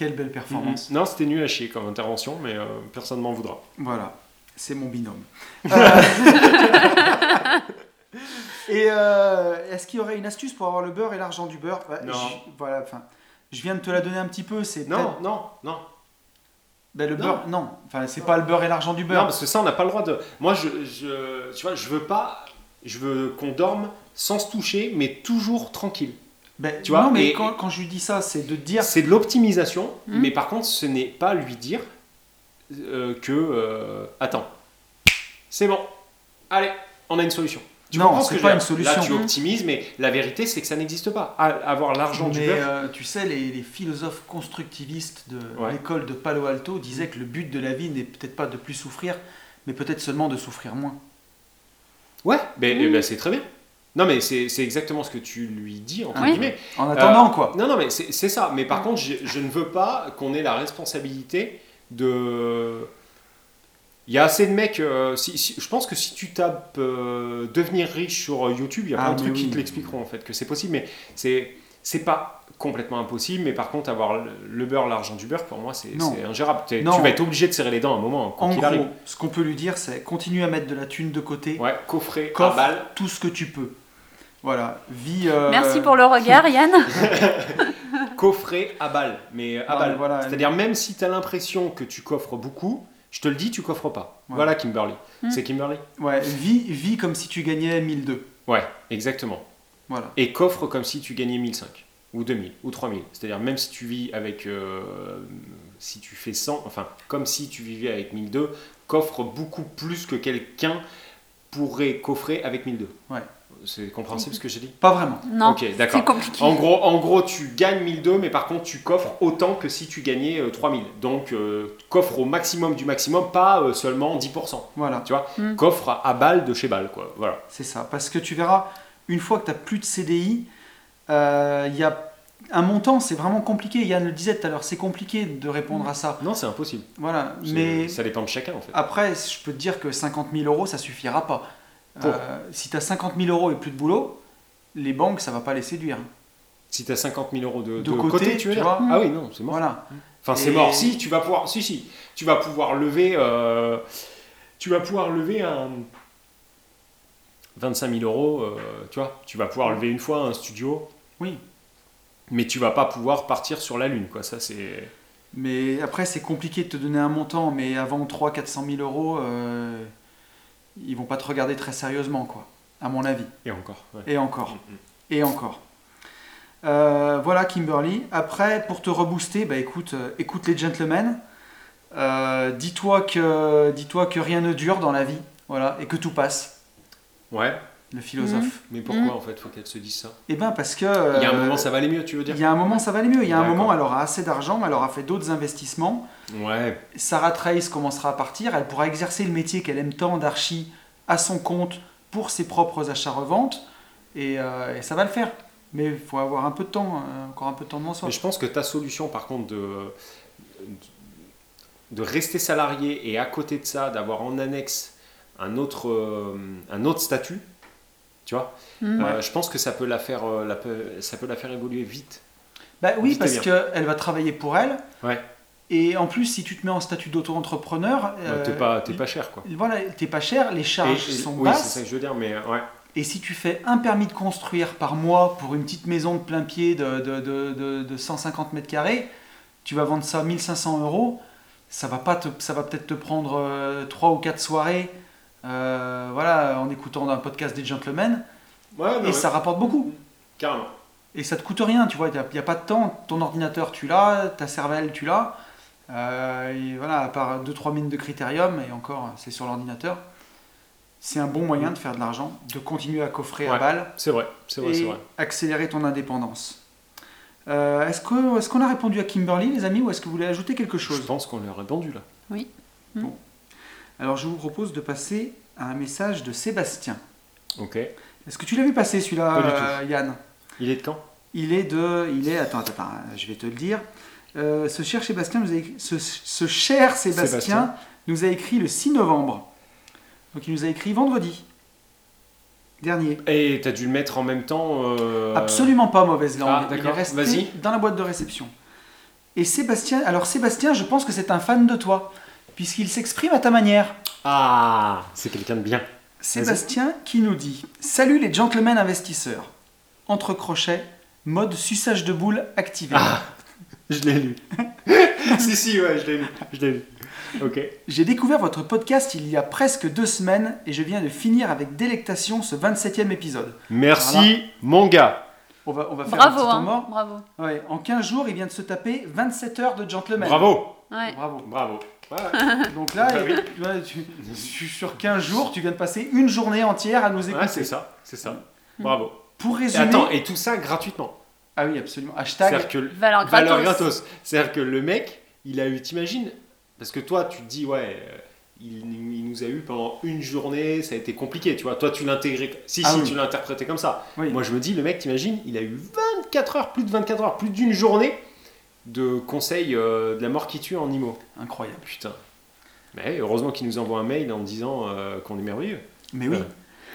Quelle belle performance. Non, c'était nul à chier comme intervention, mais euh, personne ne m'en voudra. Voilà, c'est mon binôme. Euh, et euh, est-ce qu'il y aurait une astuce pour avoir le beurre et l'argent du beurre? Non. je- Voilà, enfin, je viens de te la donner un petit peu. C'est Non, non, non. Ben, le Non. beurre, non. Enfin, c'est pas le beurre et l'argent du Non, beurre. parce que ça, on n'a pas le droit de. Moi, je, je, tu vois, je veux pas. Je veux qu'on dorme sans se toucher, mais toujours tranquille. Ben, tu vois, non, mais et- quand, quand je lui dis ça, c'est de dire C'est de l'optimisation, Mhm. mais par contre, ce n'est pas lui dire euh, que. euh, attends, c'est bon, allez, on a une solution. Tu Non, comprends ce c'est que je pas une solution. Là, tu optimises, mais la vérité, c'est que ça n'existe pas. Avoir l'argent du beurre. euh, tu sais, les, les philosophes constructivistes de Ouais. l'école de Palo Alto disaient que le but de la vie n'est peut-être pas de plus souffrir, mais peut-être seulement de souffrir moins. Ouais, ben, ben, c'est très bien. Non, mais c'est c'est exactement ce que tu lui dis, entre Oui. guillemets. En attendant, Euh, quoi. Non, non, mais c'est c'est ça. Mais par contre, je, je ne veux pas qu'on ait la responsabilité de. Il y a assez de mecs. euh, si, si- je pense que si tu tapes euh, devenir riche sur euh, YouTube, il y a Ah, plein de mais trucs qui te l'expliqueront en fait que c'est possible, mais c'est c'est pas complètement impossible. Mais par contre, avoir le, beurre, l'argent du beurre, pour moi, c'est ingérable. Tu vas être obligé de serrer les dents à un moment, quoi En gros, arrive. ce qu'on peut lui dire, c'est continue à mettre de la thune de côté, Ouais, à coffre balle. tout ce que tu peux. Voilà, vie. euh, Merci pour le regard, Yann. coffret à balle, mais à balle. voilà. C'est-à-dire même si tu as l'impression que tu coffres beaucoup, je te le dis, tu coffres pas. Ouais. Voilà Kimberly. Hmm. C'est Kimberly Ouais, vis, vis comme si tu gagnais 1002. Ouais, exactement. Voilà. Et coffre comme si tu gagnais 1005 ou 2000 ou 3000. C'est-à-dire même si tu vis avec euh, si tu fais 100, enfin comme si tu vivais avec 1002, coffre beaucoup plus que quelqu'un pourrait coffrer avec 1002. Ouais. C'est compréhensible ce que j'ai dit? Pas vraiment. Non, Ok, d'accord. c'est compliqué. En gros, en gros, tu gagnes 1002, mais par contre, tu coffres autant que si tu gagnais euh, 3000. Donc, euh, coffre au maximum du maximum, pas euh, seulement 10%. Voilà, Tu vois? Mm. Coffre à, à balle de chez balle, quoi. Voilà. c'est ça. Parce que tu verras, une fois que tu n'as plus de CDI, euh, il y a un montant, c'est vraiment compliqué. Yann le disait tout à l'heure, c'est compliqué de répondre à ça. Non, c'est impossible. Voilà, mais Ça dépend de chacun, en fait. après, je peux te dire que 50 000 euros, ça suffira pas. Euh, si tu as 50 000 euros et plus de boulot, les banques, ça va pas les séduire. Si tu as 50 000 euros de, De de côté, côté, tu tu veux dire vois. Ah oui, non, c'est mort. Voilà. Enfin, c'est Et- mort. Si, tu vas pouvoir... Si, si. Tu vas pouvoir lever... euh, Tu vas pouvoir lever un... 25 000 euros, euh, tu vois. Tu vas pouvoir lever une fois un studio. Oui. Mais tu vas pas pouvoir partir sur la lune, quoi. Ça, c'est... Mais après, c'est compliqué de te donner un montant, mais avant 300 400 000 euros, euh, ils vont pas te regarder très sérieusement, quoi, à mon avis. Et encore. ouais. Et encore. Mm, mm. Et encore. Euh, voilà Kimberly. Après, pour te rebooster, bah écoute, euh, écoute les gentlemen. Dis-toi que, dis-toi que rien ne dure dans la vie, voilà, et que tout passe. Ouais. le philosophe. Mais pourquoi Mhm. en fait faut qu'elle se dise ça? Eh bien parce que... Il y a un euh, moment ça va aller mieux, tu veux dire? Il y a un moment, ça va aller mieux. Il y a un moment, elle aura assez d'argent, elle aura fait d'autres investissements. Ouais. Sarah Trace commencera à partir. Elle pourra exercer le métier qu'elle aime tant d'archi à son compte pour ses propres achats-reventes. Et, euh, et ça va le faire. Mais il faut avoir un peu de temps, euh, encore un peu de temps devant soi. Mais je pense que ta solution, par contre, de, de rester salarié et à côté de ça, d'avoir en annexe un autre, euh, un autre statut, tu vois, Mm. euh, je pense que ça peut la faire, euh, la peut- ça peut la faire évoluer vite. Bah oui, Vite parce qu'elle va travailler pour elle. Ouais. Et en plus, si tu te mets en statut d'auto-entrepreneur, Ouais, t'es pas, pas cher, quoi. voilà, t'es pas cher, les charges Et- et- sont oui, c'est basses. ça que je veux dire, mais ouais. Et si tu fais un permis de construire par mois pour une petite maison de plein pied de, de, de, de- de 150 mètres carrés, tu vas vendre ça 1500 euros. Ça va, pas te- ça va peut-être te prendre 3 ou 4 soirées euh, voilà, en écoutant un podcast des gentlemen. Ouais, et ça rapporte beaucoup. Carrément. Et ça te coûte rien, tu vois, il n'y a, pas de temps. Ton ordinateur, tu l'as, ta cervelle, tu l'as. Euh, et voilà, à part 2-3 mines de critérium, et encore, c'est sur l'ordinateur. C'est un bon moyen de faire de l'argent, de continuer à coffrer à balle C'est vrai, c'est vrai, c'est et vrai. accélérer ton indépendance. Euh, est-ce que- est-ce qu'on a répondu à Kimberly, les amis, ou est-ce que vous voulez ajouter quelque Je chose pense qu'on lui a répondu là. Alors, je vous propose de passer à un message de Sébastien. Ok. Est-ce que tu l'as vu passer celui-là, Pas euh, Yann? Il est de quand? Il est de. Il est. Attends, attends, attends, je vais te le dire. Euh, ce cher Sébastien nous a écrit- ce, ce cher Sébastien, Sébastien. nous a écrit le 6 novembre. Donc il nous a écrit vendredi dernier. Et t'as dû le mettre en même temps. euh, Absolument pas mauvaise langue. Ah, il est resté dans la boîte de réception. Et Sébastien, alors Sébastien, je pense que c'est un fan de toi, puisqu'il s'exprime à ta manière. Ah, c'est quelqu'un de bien. Sébastien qui nous dit Salut les gentlemen investisseurs. Entre crochets, mode suçage de boules activé. Ah, je l'ai lu. si, si, ouais, je l'ai lu. Je l'ai lu. Ok. J'ai découvert votre podcast il y a presque deux semaines et je viens de finir avec délectation ce 27e épisode. Merci, Voilà. mon gars. On va, on va faire un Bravo, petit temps hein, mort. bravo. Ouais, en 15 jours, il vient de se taper 27 heures de gentleman. Bravo. Ouais. Bravo. Bravo. Ouais. Donc là, Bah oui. tu sur 15 jours, tu viens de passer une journée entière à nous écouter. Ouais, c'est ça, c'est ça. Bravo. Pour Et résumer. attends, et tout ça gratuitement. Ah oui, absolument. Hashtag. C'est-à-dire que Valeur gratos. valeur gratos. C'est-à-dire que le mec, il a eu, t'imagines Parce que toi, tu te dis, ouais, euh, il, il nous a eu pendant une journée, ça a été compliqué, tu vois. Toi, tu l'intégrais. Si, Ah si, oui. tu l'as interprété comme ça. Oui. Moi, je me dis, le mec, t'imagines, il a eu 24 heures, plus de 24 heures, plus d'une journée de conseils euh, de la mort qui tue en IMO. Incroyable. Putain. Mais heureusement qu'il nous envoie un mail en disant euh, qu'on est merveilleux. Mais oui. Ouais.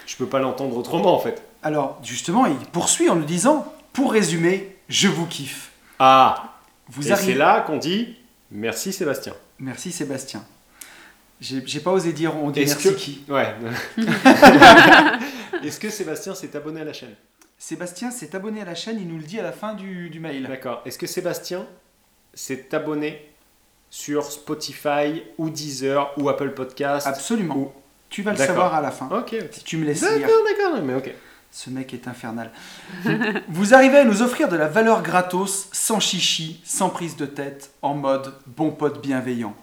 Je peux pas l'entendre autrement, en fait. Alors, justement, il poursuit en nous disant Pour résumer, je vous kiffe. Ah Vous Et c'est là qu'on dit, merci Sébastien. Merci Sébastien. J'ai pas osé dire on dit merci que- qui. Ouais. Est-ce que Sébastien s'est abonné à la chaîne? Sébastien s'est abonné à la chaîne, il nous le dit à la fin du, du mail. D'accord. Est-ce que Sébastien s'est abonné sur Spotify ou Deezer ou Apple Podcast Absolument. Ou- Tu vas le savoir à la fin. Ok. Si tu me laisses lire. D'accord, d'accord, mais ok. Ce mec est infernal. Vous arrivez à nous offrir de la valeur gratos, sans chichi, sans prise de tête, en mode bon pote bienveillant.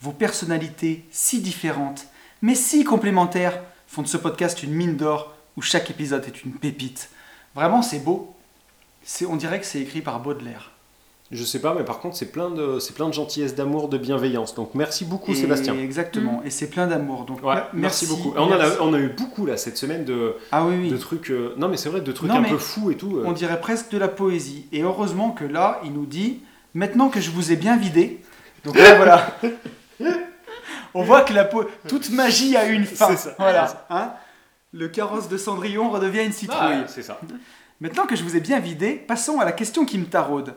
Vos personnalités si différentes, mais si complémentaires, font de ce podcast une mine d'or où chaque épisode est une pépite. Vraiment, c'est beau. C'est, on dirait que c'est écrit par Baudelaire. Je sais pas, mais par contre, c'est plein de, c'est plein de gentillesse, d'amour, de bienveillance. Donc merci beaucoup, Et- Sébastien. Exactement. Et c'est plein d'amour. Donc Ouais, merci, beaucoup. On, a, merci. on a eu beaucoup là cette semaine de, Ah oui, oui. de trucs. euh, non, mais c'est vrai, de trucs Non, un peu fous et tout. euh. On dirait presque de la poésie. Et heureusement que là, il nous dit maintenant que je vous ai bien vidé. Donc là, voilà. On voit que la po- toute magie a une fin. C'est ça. Voilà. Hein le carrosse de Cendrillon redevient une citrouille. Ah, c'est ça. Maintenant que je vous ai bien vidé, passons à la question qui me taraude.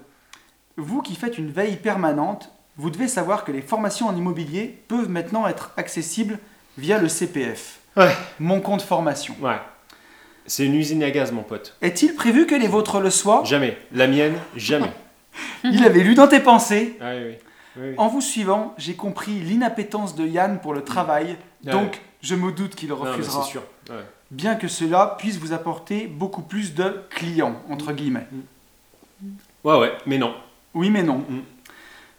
Vous qui faites une veille permanente, vous devez savoir que les formations en immobilier peuvent maintenant être accessibles via le CPF, Ouais. mon compte formation. Ouais. C'est une usine à gaz, mon pote. Est-il prévu que les vôtres le soient? Jamais. La mienne, jamais. Il avait lu dans tes pensées. Ah, oui, oui. Oui, oui. En vous suivant, j'ai compris l'inappétence de Yann pour le travail, Ah donc je me doute qu'il Non, mais refusera. c'est sûr. Ouais. Bien que cela puisse vous apporter beaucoup plus de clients, entre guillemets. ouais, ouais, mais non. Oui, mais non. Mm.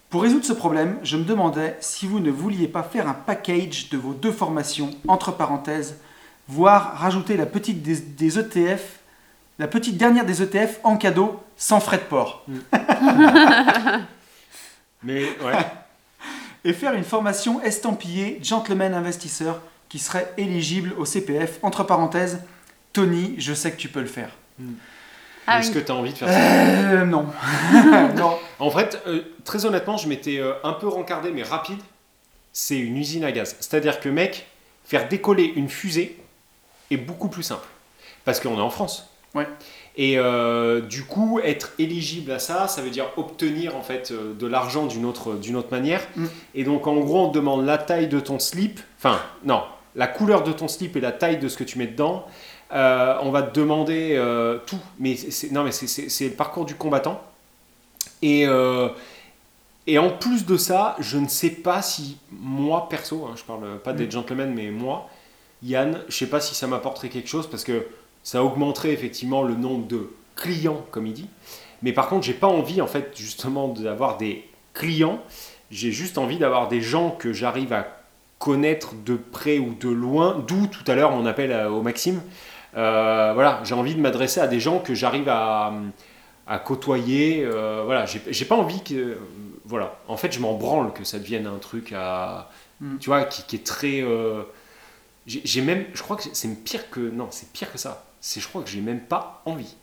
Pour résoudre ce problème, je me demandais si vous ne vouliez pas faire un package de vos deux formations, entre parenthèses, voire rajouter la petite des, des ETF, la petite dernière des ETF en cadeau sans frais de port. Mais ouais. Et faire une formation estampillée Gentleman Investisseur qui serait éligible au CPF. Entre parenthèses, Tony, je sais que tu peux le faire. Ah Est-ce oui. que tu as envie de faire ça Euh, non. non. En fait, euh, très honnêtement, je m'étais euh, un peu rencardé, mais rapide. C'est une usine à gaz. C'est-à-dire que, mec, faire décoller une fusée est beaucoup plus simple. Parce qu'on est en France. Ouais. Et euh, du coup, être éligible à ça, ça veut dire obtenir en fait de l'argent d'une autre, d'une autre manière. Mm. Et donc, en gros, on te demande la taille de ton slip. Enfin, non, la couleur de ton slip et la taille de ce que tu mets dedans. Euh, on va te demander euh, tout. Mais c'est, non, mais c'est le parcours du combattant. Et, euh, et en plus de ça, je ne sais pas si moi, perso, hein, je parle pas des Mm. gentlemen, mais moi, Yann, je sais pas si ça m'apporterait quelque chose parce que ça augmenterait effectivement le nombre de clients, comme il dit. Mais par contre, j'ai pas envie, en fait, justement, d'avoir des clients. J'ai juste envie d'avoir des gens que j'arrive à connaître de près ou de loin, d'où tout à l'heure mon appel au Maxime. Euh, voilà, j'ai envie de m'adresser à des gens que j'arrive à, à côtoyer. euh, voilà, j'ai pas envie que. voilà, en fait, je m'en branle que ça devienne un truc à. Mm. Tu vois, qui, qui est très. euh, j'ai même. Je crois que c'est pire que. Non, c'est pire que ça. C'est, je crois que j'ai même pas envie.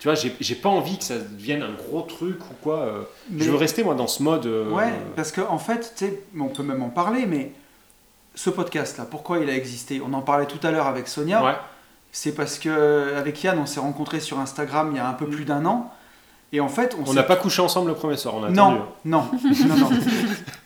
Tu vois, j'ai pas envie que ça devienne un gros truc ou quoi. Mais- Je veux rester, moi, dans ce mode. Ouais, parce qu'en en fait, tu sais, on peut même en parler, mais ce podcast-là, pourquoi il a existé? On en parlait tout à l'heure avec Sonia. Ouais. C'est parce que avec Yann, on s'est rencontrés sur Instagram il y a un peu plus d'un an. Et en fait, on, n'a pas couché ensemble le premier soir, on a. Non, non, non, non.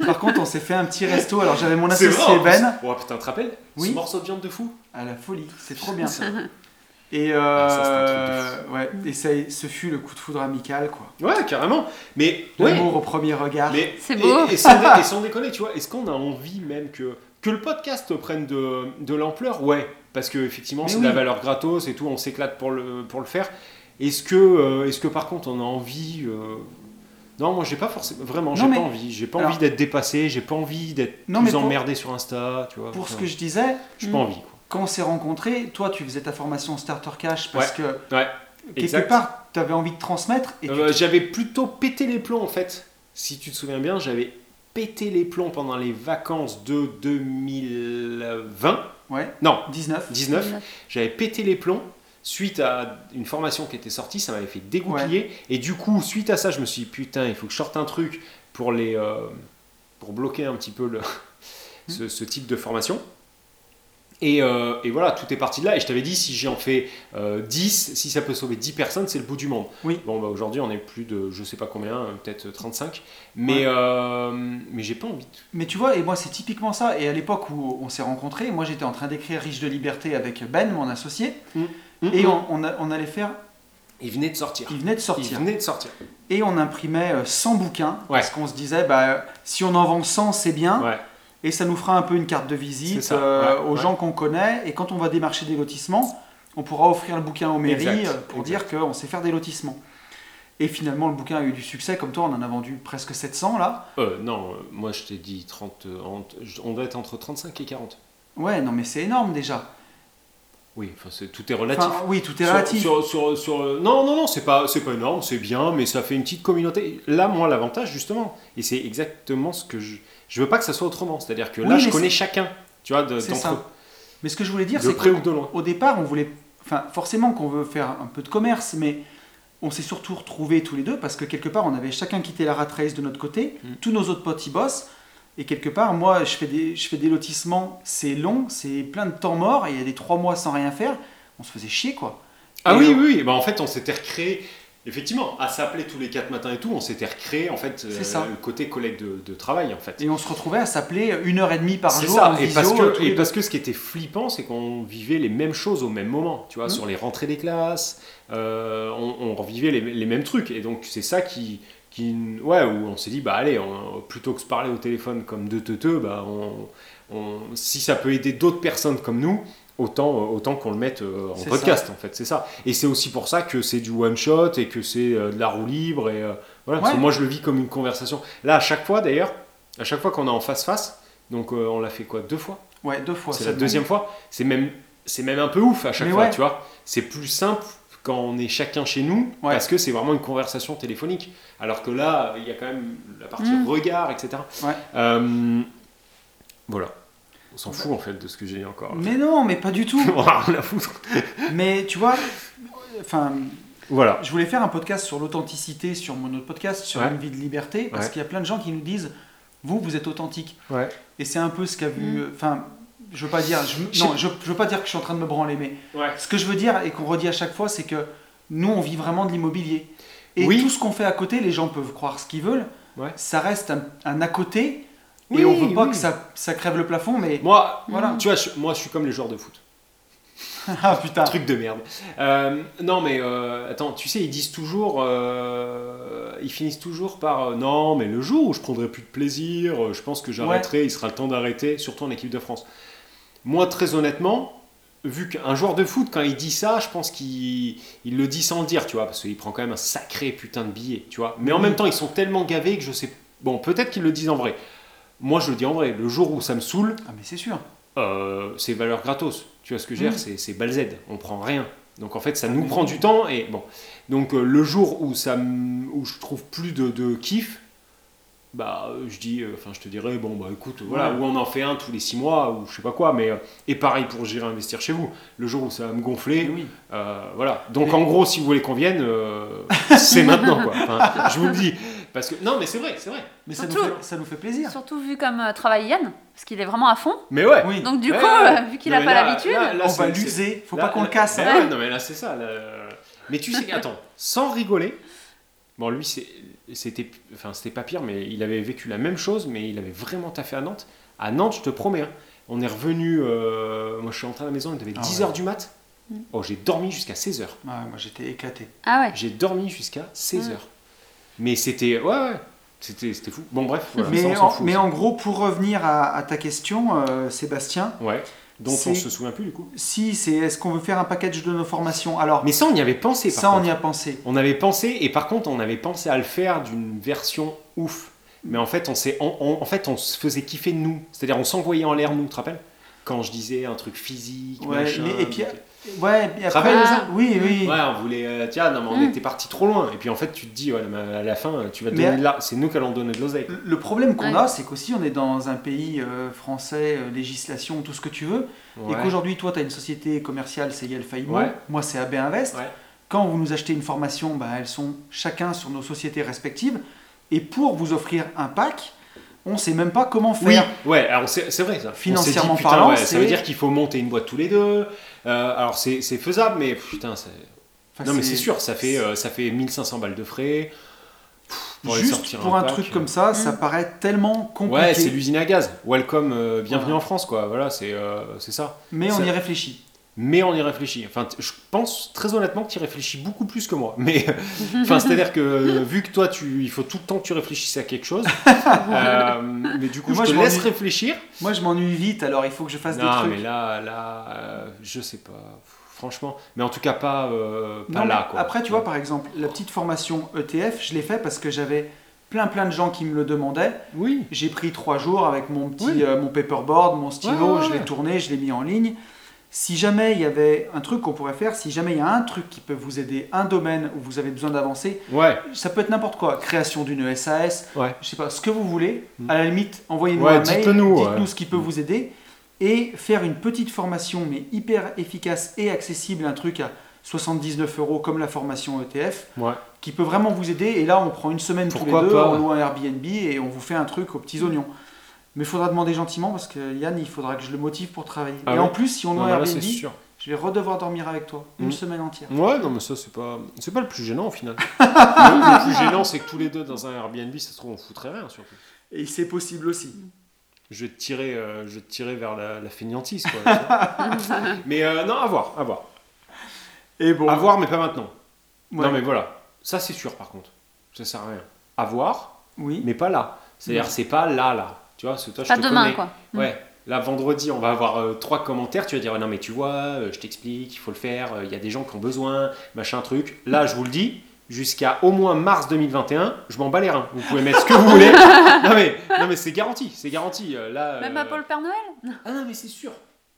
Par contre, on s'est fait un petit resto. Alors j'avais mon associé Ben. Oh putain, tu te rappelles? Oui. Ce morceau de viande de fou À la folie, c'est trop bien. Ça. Et, Ah, ça, c'est un euh, truc ouais, et ça, ce fut le coup de foudre amical, quoi. Ouais, carrément. Mais, ouais. L'amour au premier regard. Mais, C'est et- beau. Et, sans, dé- et sans déconner, tu vois, est-ce qu'on a envie même que, que le podcast prenne de, de l'ampleur Ouais, parce que effectivement, c'est oui. de la valeur gratos et tout, on s'éclate pour le, pour le faire. Est-ce que, euh, est-ce que par contre, on a envie euh, Non, moi, j'ai pas forcément. Vraiment, j'ai pas envie. J'ai pas Alors- envie d'être dépassé, j'ai pas envie d'être Non, plus mais pour- emmerdé sur Insta, tu vois. Pour ce que je disais, J'ai pas Mm. envie, quoi. quand on s'est rencontrés, toi, tu faisais ta formation Starter Cash parce que Ouais, quelque exact. part, tu avais envie de transmettre. Et tu Euh, j'avais plutôt pété les plombs en fait. Si tu te souviens bien, j'avais pété les plombs pendant les vacances de 2020. Ouais, Non, 19. 19. J'avais pété les plombs suite à une formation qui était sortie, ça m'avait fait dégoupiller. Et du coup, suite à ça, je me suis dit putain, il faut que je sorte un truc pour les euh, pour bloquer un petit peu le, ce, ce type de formation. Et, euh, et voilà, tout est parti de là. Et je t'avais dit, si j'en fais euh, 10, si ça peut sauver 10 personnes, c'est le bout du monde. Oui. Bon, bah, aujourd'hui, on est plus de je sais pas combien, euh, peut-être 35. Mais, Ouais. euh, mais j'ai pas envie. de- Mais tu vois, et moi, c'est typiquement ça. Et à l'époque où on s'est rencontrés, moi, j'étais en train d'écrire Riche de liberté avec Ben, mon associé. Et on, on a- on allait faire. Il venait de sortir. Il venait de Il sortir. venait de sortir. Et on imprimait euh, 100 bouquins. Ouais. Parce qu'on se disait, bah, si on en vend 100, c'est bien. Ouais. Et ça nous fera un peu une carte de visite ça, euh, ouais, aux ouais. gens qu'on connaît. Et quand on va démarcher des lotissements, on pourra offrir le bouquin aux mairies Exact, euh, pour exact. dire qu'on sait faire des lotissements. Et finalement, le bouquin a eu du succès. Comme toi, on en a vendu presque 700 là. Euh, non, euh, moi je t'ai dit 30, euh, entre- on doit être entre 35 et 40. Ouais, non, mais c'est énorme déjà. Oui, enfin, c'est- tout est relatif. Enfin, oui, tout est relatif. Sur, sur- sur- non, non, non, c'est pas, c'est pas énorme, c'est bien, mais ça fait une petite communauté. Là, moi, l'avantage, justement, et c'est exactement ce que je. Je veux pas que ça soit autrement. C'est-à-dire que là, Oui, je connais chacun, tu vois, de- d'entre ça. eux, Mais ce que je voulais dire, de c'est près qu'au ou de loin. au départ, on voulait. Enfin, forcément qu'on veut faire un peu de commerce, mais on s'est surtout retrouvés tous les deux parce que quelque part, on avait chacun quitté la rat race de notre côté. Mm. Tous nos autres potes y bossent. Et quelque part, moi, je fais des, je fais des lotissements, c'est long, c'est plein de temps mort, et il y a des trois mois sans rien faire. On se faisait chier, quoi. Ah Et, oui, euh, oui, bah, en fait, on s'était recréé. Effectivement, à s'appeler tous les quatre matins et tout, on s'était recréé en fait euh, ça. le côté collègue de, de travail en fait. Et on se retrouvait à s'appeler une heure et demie par jour ça, en et visio, parce, que, et parce que ce qui était flippant, c'est qu'on vivait les mêmes choses au même moment, tu vois, Mm. sur les rentrées des classes, euh, on, on revivait les, les mêmes trucs, et donc c'est ça qui, qui, ouais, où on s'est dit, bah allez, on- plutôt que se parler au téléphone comme deux teuteux, bah on, on- si ça peut aider d'autres personnes comme nous, autant, autant qu'on le mette euh, en podcast, en fait, c'est ça. Et c'est aussi pour ça que c'est du one shot et que c'est euh, de la roue libre, et euh, voilà, parce que Ouais. moi je le vis comme une conversation. Là, à chaque fois d'ailleurs, à chaque fois qu'on est en face-face, donc euh, on l'a fait quoi Deux fois? Ouais, deux fois. C'est la deuxième fois. C'est même c'est même un peu ouf à chaque Mais fois, ouais. tu vois. C'est plus simple quand on est chacun chez nous, Ouais. parce que c'est vraiment une conversation téléphonique. Alors que là, il y a quand même la partie Mm. regard, etc. Euh, voilà. On s'en fout en fait de ce que j'ai dit encore. Mais non, mais pas du tout. On a rien à foutre. mais tu vois, enfin, Voilà. je voulais faire un podcast sur l'authenticité sur mon autre podcast, sur Ouais. une vie de liberté, parce Ouais. qu'il y a plein de gens qui nous disent, vous, vous êtes authentique. Ouais. Et c'est un peu ce qu'a vu. Mm. Enfin, je veux pas dire. je- Je- non, je, je veux pas dire que je suis en train de me branler, mais Ouais. ce que je veux dire et qu'on redit à chaque fois, c'est que nous, on vit vraiment de l'immobilier. Et Oui. tout ce qu'on fait à côté, les gens peuvent croire ce qu'ils veulent. Ouais. Ça reste un, un à côté. Oui, et on veut pas oui. que ça, ça crève le plafond, mais Moi, voilà. tu vois, je- moi je suis comme les joueurs de foot. ah putain. Truc de merde. Euh, non, mais euh, attends, tu sais, ils disent toujours, euh, ils finissent toujours par non, mais le jour où je prendrai plus de plaisir, je pense que j'arrêterai, il sera le temps d'arrêter, surtout en équipe de France. Moi, très honnêtement, vu qu'un joueur de foot, quand il dit ça, je pense qu'il il le dit sans le dire, tu vois, parce qu'il prend quand même un sacré putain de billet, tu vois. Mais en même temps, ils sont tellement gavés que je sais. Bon, peut-être qu'ils le disent en vrai. Moi, je le dis en vrai. Le jour où ça me saoule, Ah, mais c'est sûr. euh, c'est valeur gratos. Tu vois ce que je veux Mm. dire C'est- balzed, on prend rien. Donc en fait, ça nous prend du temps et bon. Donc euh, le jour où ça où je trouve plus de, de kiff, bah euh, je dis, euh, je te dirais bon bah écoute, voilà, Ouais. ou on en fait un tous les six mois ou je sais pas quoi, mais euh, et pareil pour j'irai investir chez vous. Le jour où ça va me gonfler, oui. euh, voilà. Donc Mais- en gros, si vous voulez qu'on vienne, c'est maintenant quoi. Enfin, je vous le dis parce que non mais c'est vrai, c'est vrai. Mais ça nous, Surtout- fait, ça nous fait plaisir. Surtout vu comme euh, travaille Yann, parce qu'il est vraiment à fond. Mais ouais. Oui. Donc du Ouais, coup, ouais. euh, vu qu'il Non, a mais pas là- l'habitude, là- là, on va c'est- l'user. Faut Là- pas qu'on le là- casse. hein. ouais, non, mais là, c'est ça. là. Mais tu sais, attends, sans rigoler, bon, lui, c'est- c'était enfin, c'était pas pire, mais il avait vécu la même chose, mais il avait vraiment taffé à Nantes. À Nantes, je te promets, hein, on est revenu. euh, moi, je suis rentré à la maison, il devait Ah 10h ouais. du mat. Mm. Oh, j'ai dormi jusqu'à 16h. Ouais, moi j'étais éclaté. ah ouais. J'ai dormi jusqu'à 16h. Mais c'était. Ouais, ouais. C'était c'était fou. Bon, bref. voilà, ça, mais on s'en en, fout mais en gros, pour revenir à, à ta question, euh, Sébastien, Ouais. Dont c'est- on se souvient plus, du coup. si c'est est-ce qu'on veut faire un package de nos formations? Alors, Mais ça, on y avait pensé, par ça, contre. on y a pensé. On avait pensé, et par contre, on avait pensé à le faire d'une version ouf. Mais en fait, on, s'est- on- on- en fait, on se faisait kiffer de nous. C'est-à-dire, on s'envoyait en l'air, nous, tu te rappelles? Quand je disais un truc physique, Ouais, machin. mais- et puis, donc- Ouais, et après, oui, oui. Ouais, on voulait. euh, tiens, non, mais on Mm. était parti trop loin. Et puis, en fait, tu te dis, ouais, mais à la fin, tu vas donner de là. C'est nous qui allons donner de l'oseille. Le- problème qu'on Ouais. a, c'est qu'aussi on est dans un pays euh, français, euh, législation, tout ce que tu veux, Ouais. et qu'aujourd'hui, toi, tu as une société commerciale, c'est Yel Ouais. moi, c'est AB Invest. Ouais. Quand vous nous achetez une formation, bah, elles sont chacun sur nos sociétés respectives, et pour vous offrir un pack, on ne sait même pas comment Oui, faire. ouais, alors c'est c'est vrai ça. On Financièrement dit, putain, parlant, ouais, ça veut dire qu'il faut monter une boîte tous les deux. Euh, alors c'est c'est faisable, mais putain, c'est- Enfin, non mais c'est sûr, ça fait, euh, ça fait 1500 balles de frais. Pff, pour Juste pour un, pack, truc euh, comme ça, ça Mm. paraît tellement compliqué. Ouais, c'est l'usine à gaz. Welcome, euh, bienvenue Voilà. en France, quoi. Voilà, c'est euh, c'est ça. mais on y réfléchit. Mais on y réfléchit. Enfin, je pense très honnêtement que tu y réfléchis beaucoup plus que moi. Mais enfin, c'est-à-dire que euh, vu que toi, tu, il faut tout le temps que tu réfléchisses à quelque chose. euh, mais du coup, Moi, je te je laisse réfléchir. Moi, je m'ennuie vite, alors il faut que je fasse des non, trucs. mais là, là, euh, je sais pas. Franchement, mais en tout cas pas, euh, pas Non, là, quoi. Après, tu vois, par exemple, la petite formation ETF, je l'ai fait parce que j'avais plein plein de gens qui me le demandaient. Oui. J'ai pris trois jours avec mon petit Oui. mon paperboard, mon stylo, Ouais, ouais, je l'ai tourné, je l'ai mis en ligne. Si jamais il y avait un truc qu'on pourrait faire, si jamais il y a un truc qui peut vous aider, un domaine où vous avez besoin d'avancer, Ouais. ça peut être n'importe quoi, création d'une SAS, Ouais. je sais pas, ce que vous voulez. Mm. À la limite, envoyez-nous Ouais, un mail, dites-le nous, dites-nous ce qui peut vous aider et faire une petite formation mais hyper efficace et accessible, un truc à 79 euros comme la formation ETF Ouais. qui peut vraiment vous aider. Et là, on prend une semaine Pourquoi tous les deux, pas, on loue un Airbnb et on vous fait un truc aux petits oignons. Mais il faudra demander gentiment parce que Yann, il faudra que je le motive pour travailler. Ah et ouais en plus, si on là, Airbnb, sûr. je vais redevoir dormir avec toi une Mm. semaine entière. Ouais, non, mais ça, c'est pas, c'est pas le plus gênant au final. le, le plus gênant, c'est que tous les deux dans un Airbnb, ça se trouve, on foutrait rien surtout. Et c'est possible aussi. Je vais te tirer, euh, je vais te tirer vers la, la fainéantise, quoi. mais euh, non, à voir, à voir. Et bon, À voir, mais pas maintenant. ouais. Non, mais voilà. Ça, c'est sûr, par contre. Ça sert à rien. À voir, oui. mais pas là. C'est-à-dire, c'est pas là, là. Tu vois, parce que toi, je Pas te demain, connais. quoi. Mm. Ouais. Là, vendredi, on va avoir euh, trois commentaires. Tu vas dire, non, mais tu vois, euh, je t'explique, il faut le faire. euh, Il y a des gens qui ont besoin, machin, truc. Là, je vous le dis, jusqu'à au moins mars 2021, je m'en bats les reins. Vous pouvez mettre ce que vous voulez. Non, mais, non, mais c'est garanti. C'est garanti. Là, Même pour le Père Noël? Ah non, mais c'est sûr.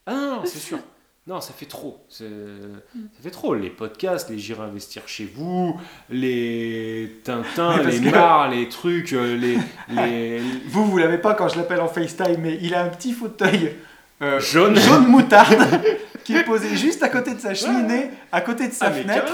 Ah non, c'est sûr. Non, ça fait trop. C'est- Ça fait trop. Les podcasts, les J'irai investir chez vous, les parce les que- Mars, les trucs, euh, les, les Vous, vous l'avez pas quand je l'appelle en FaceTime, mais il a un petit fauteuil euh, jaunes. jaune moutarde qui est posé juste à côté de sa cheminée, à côté de sa Ah, mais fenêtre.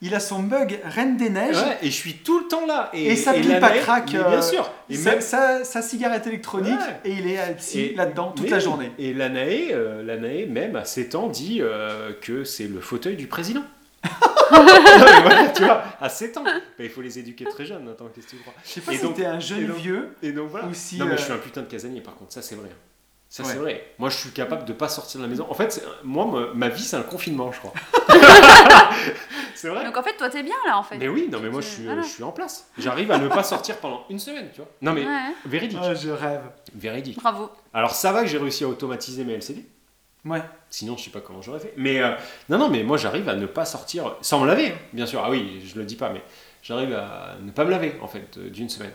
Il a son mug Reine des Neiges. Ouais, et je suis tout le temps là. Et, Et sa pipe à crack, mais euh, bien sûr. Et sa, même- sa- sa cigarette électronique Ouais. et il est psy là-dedans toute mais la journée. Et l'Anaé, euh, même à 7 ans, dit euh, que c'est le fauteuil du président. Voilà, tu vois, à 7 ans. Mais il faut les éduquer très jeunes, attends, qu'est-ce que tu crois? Je sais pas Et si t'es un et jeune donc- vieux Et donc voilà. ou si. non, mais je suis un putain de casanier, par contre, ça c'est vrai. Ça c'est vrai. Moi je suis capable de pas sortir de la maison. En fait, moi, ma- ma vie c'est un confinement, je crois. c'est vrai. Donc en fait, toi, t'es bien là, en fait. Mais oui, non, mais moi je suis, voilà. je suis en place. J'arrive à ne pas sortir pendant une semaine, tu vois. Non, mais Ouais, véridique. ah, je rêve. Véridique. bravo. Alors ça va que j'ai réussi à automatiser mes LCD. Ouais. Sinon, je sais pas comment j'aurais fait. Mais euh, non, non, mais moi j'arrive à ne pas sortir sans me laver, hein, bien sûr. Ah oui, je le dis pas, mais j'arrive à ne pas me laver en fait euh, d'une semaine.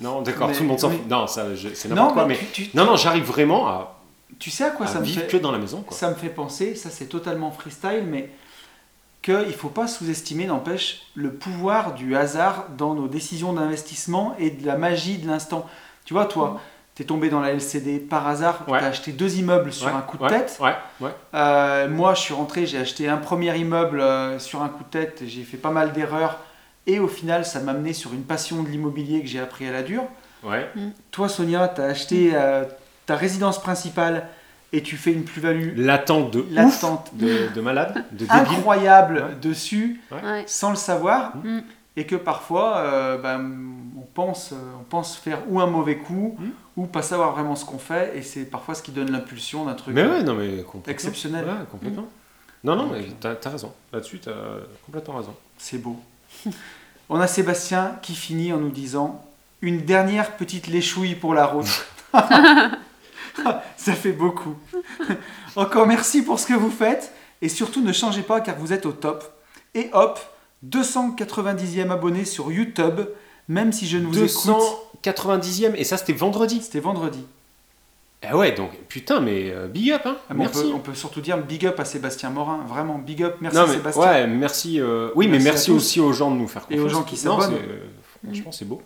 Non, d'accord, tout le monde s'en fout. Non, ça, c'est n'importe quoi. mais Mais tu, tu- non, non, j'arrive vraiment à, tu sais à quoi à ça me vivre fait que dans la maison, quoi. Ça me fait penser, ça c'est totalement freestyle, mais qu'il ne faut pas sous-estimer, n'empêche, le pouvoir du hasard dans nos décisions d'investissement et de la magie de l'instant. Tu vois, toi, tu es tombé dans la LCD par hasard, Ouais. tu as acheté deux immeubles sur Ouais, un coup de tête. Ouais. Euh, moi, je suis rentré, j'ai acheté un premier immeuble euh, sur un coup de tête, j'ai fait pas mal d'erreurs, et au final, ça m'a amené sur une passion de l'immobilier que j'ai appris à la dure. ouais. Toi, Sonia, tu as acheté euh, ta résidence principale et tu fais une plus-value L'attente de ouf, latente de, de malade, de débile. incroyable Ouais. dessus Ouais. sans le savoir Mm. et que parfois euh, ben, on, pense, euh, on pense faire ou un mauvais coup Mm. ou pas savoir vraiment ce qu'on fait et c'est parfois ce qui donne l'impulsion d'un truc Mais euh, ouais, non, mais complètement. exceptionnel. Ouais, complètement. Non, non, Donc, mais t'as as raison. Là-dessus, t'as complètement raison. C'est beau. on a Sébastien qui finit en nous disant une dernière petite léchouille pour la route. Ça fait beaucoup. Encore merci pour ce que vous faites et surtout ne changez pas car vous êtes au top. Et hop, 290e abonné sur YouTube, même si je ne vous écoute. 290e, et ça c'était vendredi. C'était vendredi. Ah ouais, donc putain, mais euh, big up, hein. Ah, mais on, peut, on peut surtout dire big up à Sébastien Morin. Vraiment, big up. Merci non, mais, Sébastien. ouais, merci. euh, Oui, Merci mais merci aussi aux gens de nous faire Et confiance. aux gens qui s'abonnent. c'est, euh, Franchement, c'est beau.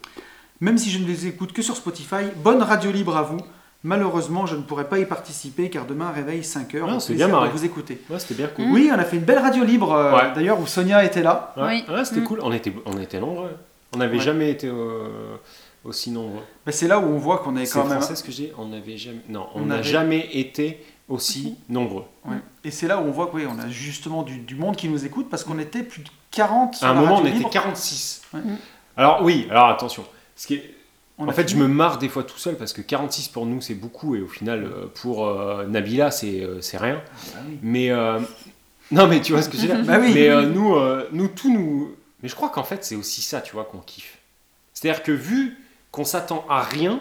Même si je ne les écoute que sur Spotify, bonne radio libre à vous. Malheureusement, je ne pourrai pas y participer car demain réveille 5 heures. Ah, c'est bien marré. de vous écouter. Ouais, c'était bien cool. Oui, on a fait une belle radio libre euh, Ouais. d'ailleurs où Sonia était là. Ouais, Oui. ouais, c'était Mm. cool. On était, on était nombreux. On n'avait Ouais. jamais été euh, aussi nombreux. Mais c'est là où on voit qu'on est C'est quand même. français ce que j'ai On n'avait jamais. Non, on On n'a avait- jamais été aussi nombreux. Ouais. Et c'est là où on voit qu'on a justement du, du monde qui nous écoute parce qu'on était plus de 40 sur À un moment, on était libre. 46. Ouais. Alors oui, alors attention. Ce qui est, On en fait, je me marre des fois tout seul parce que 46 pour nous c'est beaucoup et au final euh, pour euh, Nabila c'est euh, c'est rien. Ah oui. Mais euh, non, mais tu vois ce que je veux dire? Bah oui. Mais nous, nous tout nous. Mais je crois qu'en fait c'est aussi ça, tu vois, qu'on kiffe. C'est-à-dire que vu qu'on s'attend à rien,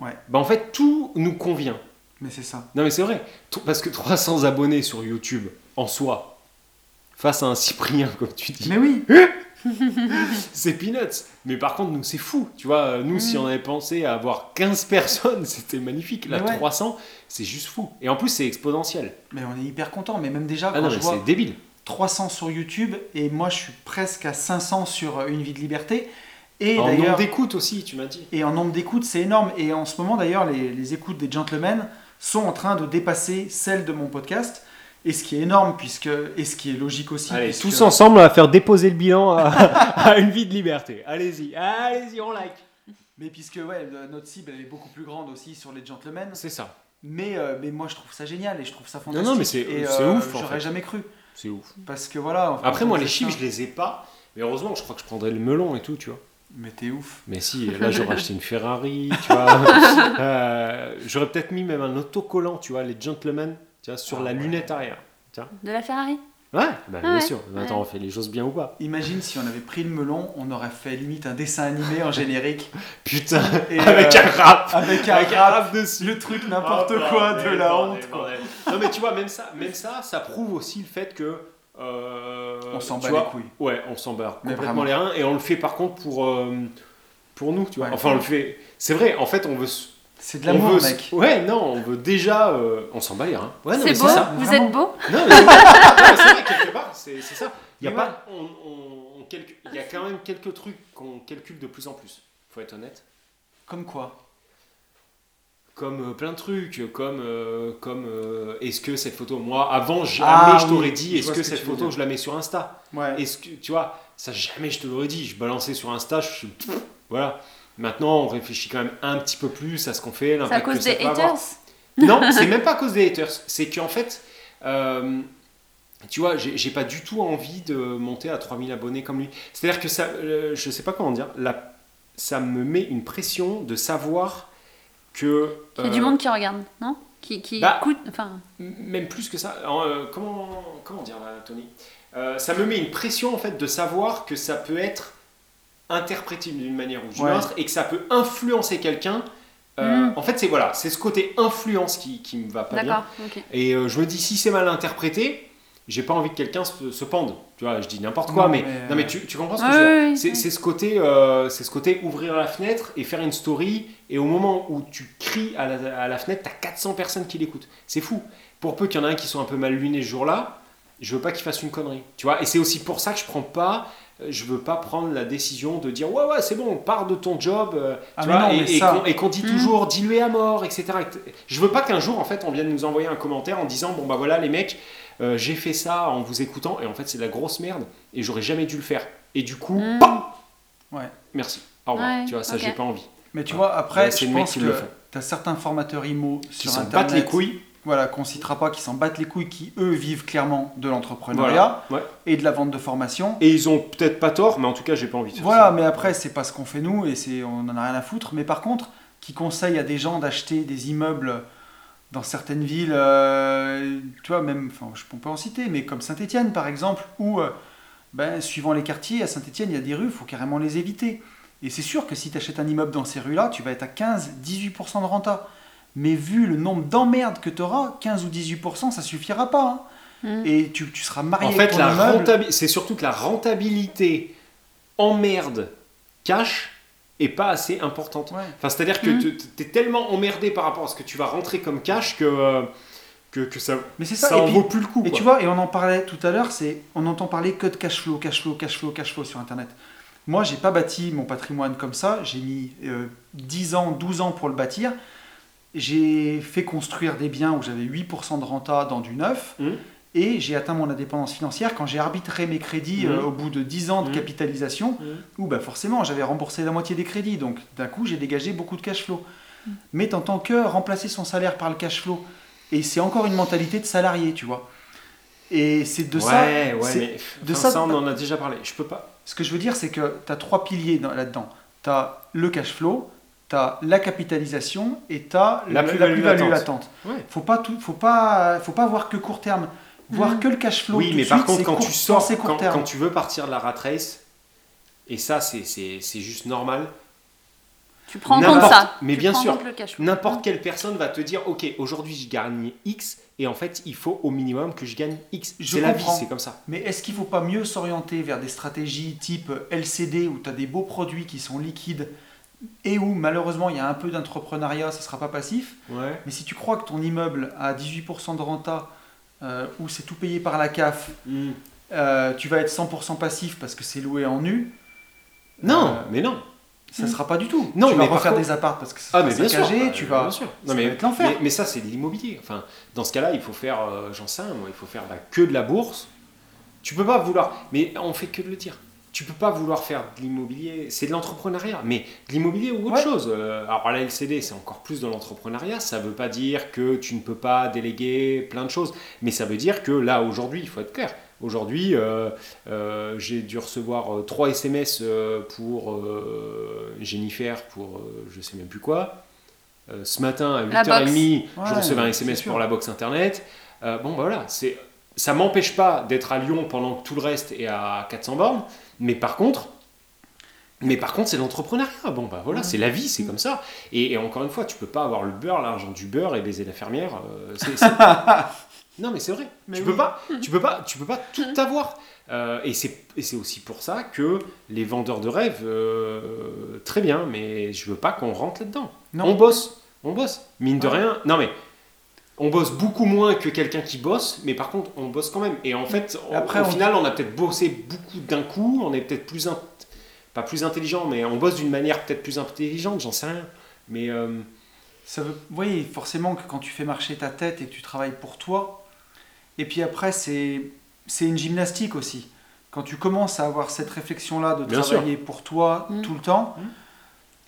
Ouais. bah en fait tout nous convient. Mais c'est ça. Non mais c'est vrai, parce que 300 abonnés sur YouTube en soi, face à un Cyprien comme tu dis, Mais oui. c'est peanuts. Mais par contre, nous, c'est fou. Tu vois, nous, si Mm. on avait pensé à avoir 15 personnes, c'était magnifique. Là, Mais ouais. 300, c'est juste fou. Et en plus, c'est exponentiel. Mais on est hyper content. Mais même déjà, Ah quand non, je vois c'est débile. 300 sur YouTube et moi je suis presque à 500 sur euh, Une vie de liberté. Et en nombre d'ailleurs, d'écoutes aussi, tu m'as dit. et en nombre d'écoutes, c'est énorme. Et en ce moment, d'ailleurs, les, les écoutes des gentlemen sont en train de dépasser celles de mon podcast. Et ce qui est énorme, puisque et ce qui est logique aussi. Allez, puisque- tous ensemble, on va faire déposer le bilan à, à une vie de liberté. Allez-y, allez-y, on like. Mais puisque ouais, notre cible elle est beaucoup plus grande aussi sur les gentlemen. C'est ça. Mais, euh, mais moi je trouve ça génial et je trouve ça Non, fantastique. non, mais c'est- euh, ouf, en J'aurais fait. jamais cru. C'est ouf. Parce que voilà. Après, moi, les chiffres, je les ai pas. Mais heureusement, je crois que je prendrais le melon et tout, tu vois. Mais t'es ouf. Mais si, là j'aurais acheté une Ferrari, tu vois. Euh, j'aurais peut-être mis même un autocollant, tu vois, les gentlemen, tu vois, sur Ah la ouais. lunette arrière. De la Ferrari? Ouais, bah, bien ouais. sûr. Mais Attends, Ouais. on fait les choses bien ou pas? Imagine si on avait pris le melon, on aurait fait limite un dessin animé en générique. Putain, Et, avec euh, un rap Avec un Avec rap, rap dessus le truc n'importe Oh, quoi bordel, de la bordel, honte. bordel. Non mais tu vois, même ça, même ça, ça prouve aussi le fait que... euh, On s'en bat vois, les couilles. Ouais, on s'en bat complètement vraiment. les reins et on le fait par contre pour, euh, pour nous, tu vois. Ouais. Enfin, on le fait... C'est vrai, en fait, on veut... C'est de l'amour, veut, mec. Ouais, non, on veut déjà. euh, on s'en bat les reins. Ouais, non, mais c'est beau, c'est ça. vous Vraiment. êtes beau. Non, mais c'est non, mais c'est vrai, quelque part, c'est c'est ça. Il y a pas. on- on- on calcule- il y a quand même quelques trucs qu'on calcule de plus en plus. Faut être honnête. Comme quoi? Comme euh, plein de trucs, comme, euh, comme euh, est-ce que cette photo, moi avant jamais Ah je t'aurais oui, dit, est-ce que ce que cette photo je la mets sur Insta? Ouais. Est-ce que tu vois, ça jamais je te l'aurais dit, je balançais sur Insta, je suis voilà. Maintenant, on réfléchit quand même un petit peu plus à ce qu'on fait, C'est à cause que des haters. Non, c'est même pas à cause des haters. C'est qu'en fait, euh, tu vois, j'ai j'ai pas du tout envie de monter à 3000 abonnés comme lui. C'est-à-dire que ça, euh, je sais pas comment dire, la- ça me met une pression de savoir que. Il y a euh, du monde qui regarde, non? Qui, qui bah, écoute. Enfin, Même plus que ça. Euh, comment, comment dire là, Tony? Euh, Ça me met une pression en fait de savoir que ça peut être interprété d'une manière ou d'une Ouais. autre et que ça peut influencer quelqu'un. Euh, Mm. En fait, c'est voilà, c'est ce côté influence qui, qui me va pas bien. Et euh, je me dis, si c'est mal interprété, j'ai pas envie que quelqu'un se, se pende. Tu vois, je dis n'importe quoi, Non, mais, mais, non, mais euh, tu, tu comprends ce que je veux dire C'est ce, côté, euh, c'est ce côté ouvrir la fenêtre et faire une story, et au moment où tu cries à la, à la fenêtre, t'as 400 personnes qui l'écoutent. C'est fou. Pour peu qu'il y en a un qui soit un peu mal luné ce jour-là, je veux pas qu'il fasse une connerie. Tu vois, et c'est aussi pour ça que je prends pas. euh, Je veux pas prendre la décision de dire ouais ouais c'est bon on part de ton job euh, Ah, tu vois, non, et, qu'on- dit Mm. toujours dilué à mort etc je veux pas qu'un jour en fait on vienne nous envoyer un commentaire en disant bon bah voilà les mecs euh, j'ai fait ça en vous écoutant et en fait c'est de la grosse merde et j'aurais jamais dû le faire et du coup Mm. pam Ouais. merci au revoir Ouais, tu vois ça j'ai pas envie Mais tu vois, après, Ouais, c'est je pense qui que le fait. tu as certains formateurs IMO qui sur s'en Internet battent les couilles voilà, qu'on citera pas, qui s'en battent les couilles, qui eux vivent clairement de l'entrepreneuriat voilà ouais. et de la vente de formation. et ils ont peut-être pas tort mais en tout cas j'ai pas envie de faire Voilà, ça mais après, c'est pas ce qu'on fait nous et c'est, on en a rien à foutre. Mais par contre, qui conseille à des gens d'acheter des immeubles dans certaines villes, euh, tu vois, même, enfin, je peux pas en citer, mais comme Saint-Etienne par exemple, où, euh, ben, suivant les quartiers, à Saint-Etienne, il y a des rues, il faut carrément les éviter. Et c'est sûr que si tu achètes un immeuble dans ces rues-là, tu vas être à 15-18% de renta. Mais vu le nombre d'emmerdes que tu auras, 15 ou 18%, ça suffira pas. hein. Mm. Et tu, tu seras marié en avec fait ton la immeuble. rentabi- c'est surtout que la rentabilité emmerde cash est pas assez importante Ouais. Enfin, c'est-à-dire que Mhm. tu es tellement emmerdé par rapport à ce que tu vas rentrer comme cash que, euh, que, que ça, Mais c'est ça, en puis- vaut plus le coup. Et quoi. tu vois, et on en parlait tout à l'heure, c'est on entend parler que de cash flow, cash flow, cash flow, cash flow sur Internet. Moi, j'ai pas bâti mon patrimoine comme ça. J'ai mis euh, 10 ans, 12 ans pour le bâtir. J'ai fait construire des biens où j'avais 8% de renta dans du neuf. Mhm. Et j'ai atteint mon indépendance financière quand j'ai arbitré mes crédits Mhm. euh, au bout de 10 ans de Mhm. capitalisation, Mhm. où bah, forcément j'avais remboursé la moitié des crédits. Donc d'un coup, j'ai dégagé beaucoup de cash flow. Mais en tant que remplacer son salaire par le cash flow, et c'est encore une mentalité de salarié, tu vois. Et c'est de ça. ouais, mais de enfin, ça- ça, on en a déjà parlé. Je peux pas. Ce que je veux dire, c'est que tu as trois piliers dans- là-dedans. Tu as le cash flow, tu as la capitalisation et tu as La plus-value latente. latente. Ouais. Faut pas tout, faut pas, faut pas voir que court terme. Voir que le cash flow. Oui, tout mais de par suite, contre, quand court- tu sors, quand, terme. quand tu veux partir de la rat race, et ça, c'est- c'est c'est juste normal, Tu prends en compte N'importe- ça. mais Tu bien prends en sûr, compte le cash flow. n'importe quelle personne va te dire Ok, aujourd'hui, je gagne X, et en fait, il faut au minimum que je gagne X. C'est la vie, c'est comme ça. Mais est-ce qu'il ne faut pas mieux s'orienter vers des stratégies type LCD où tu as des beaux produits qui sont liquides et où malheureusement il y a un peu d'entrepreneuriat, ça ne sera pas passif? Ouais. Mais si tu crois que ton immeuble a 18% de renta, euh, où c'est tout payé par la CAF, Mm. euh, tu vas être 100% passif parce que c'est loué en nu, Non, Euh, mais non. ça ne sera pas du tout. Non, tu mais vas par refaire contre- des apparts parce que ça Ah, mais bien saccagé, tu vas... Bien sûr. ça Non, mais, va être l'enfer. mais, mais ça, c'est de l'immobilier. Enfin, dans ce cas-là, il faut faire, euh, j'en sais moi, il faut faire bah, que de la bourse. Tu peux pas vouloir. Mais on fait que de le dire. Tu peux pas vouloir faire de l'immobilier. C'est de l'entrepreneuriat. Mais de l'immobilier ou autre Ouais. chose. Euh, alors, la LCD, c'est encore plus de l'entrepreneuriat. Ça veut pas dire que tu ne peux pas déléguer plein de choses. Mais ça veut dire que là, aujourd'hui, il faut être clair. Aujourd'hui, euh, euh, j'ai dû recevoir euh, trois SMS pour Jennifer, pour je sais même plus quoi. Ce matin, à La 8h30, je Ouais, recevais un SMS pour la box internet. Bon, bah voilà, ça m'empêche pas d'être à Lyon pendant que tout le reste est à 400 bornes, mais par contre, mais par contre, c'est l'entrepreneuriat. Bon, bah voilà, c'est la vie, c'est comme ça. Et, et encore une fois, tu peux pas avoir le beurre, l'argent du beurre et baiser la fermière. euh, non, mais c'est vrai. Mais tu oui. peux pas, tu peux pas, tu peux pas tout avoir. Euh, et c'est aussi pour ça que les vendeurs de rêves, euh, très bien, mais je veux pas qu'on rentre là-dedans. On bosse. On bosse. Mine de rien. Non, mais on bosse beaucoup moins que quelqu'un qui bosse, mais par contre, on bosse quand même. Et en fait, on- Après, au on- final, on a peut-être bossé beaucoup d'un coup, on est peut-être plus. in- Pas plus intelligent, mais on bosse d'une manière peut-être plus intelligente, j'en sais rien. Mais. euh, Ça veut, oui, forcément que quand tu fais marcher ta tête et que tu travailles pour toi, et puis après, c'est, c'est une gymnastique aussi. Quand tu commences à avoir cette réflexion-là de Bien travailler pour toi Mm. tout le temps, Mm.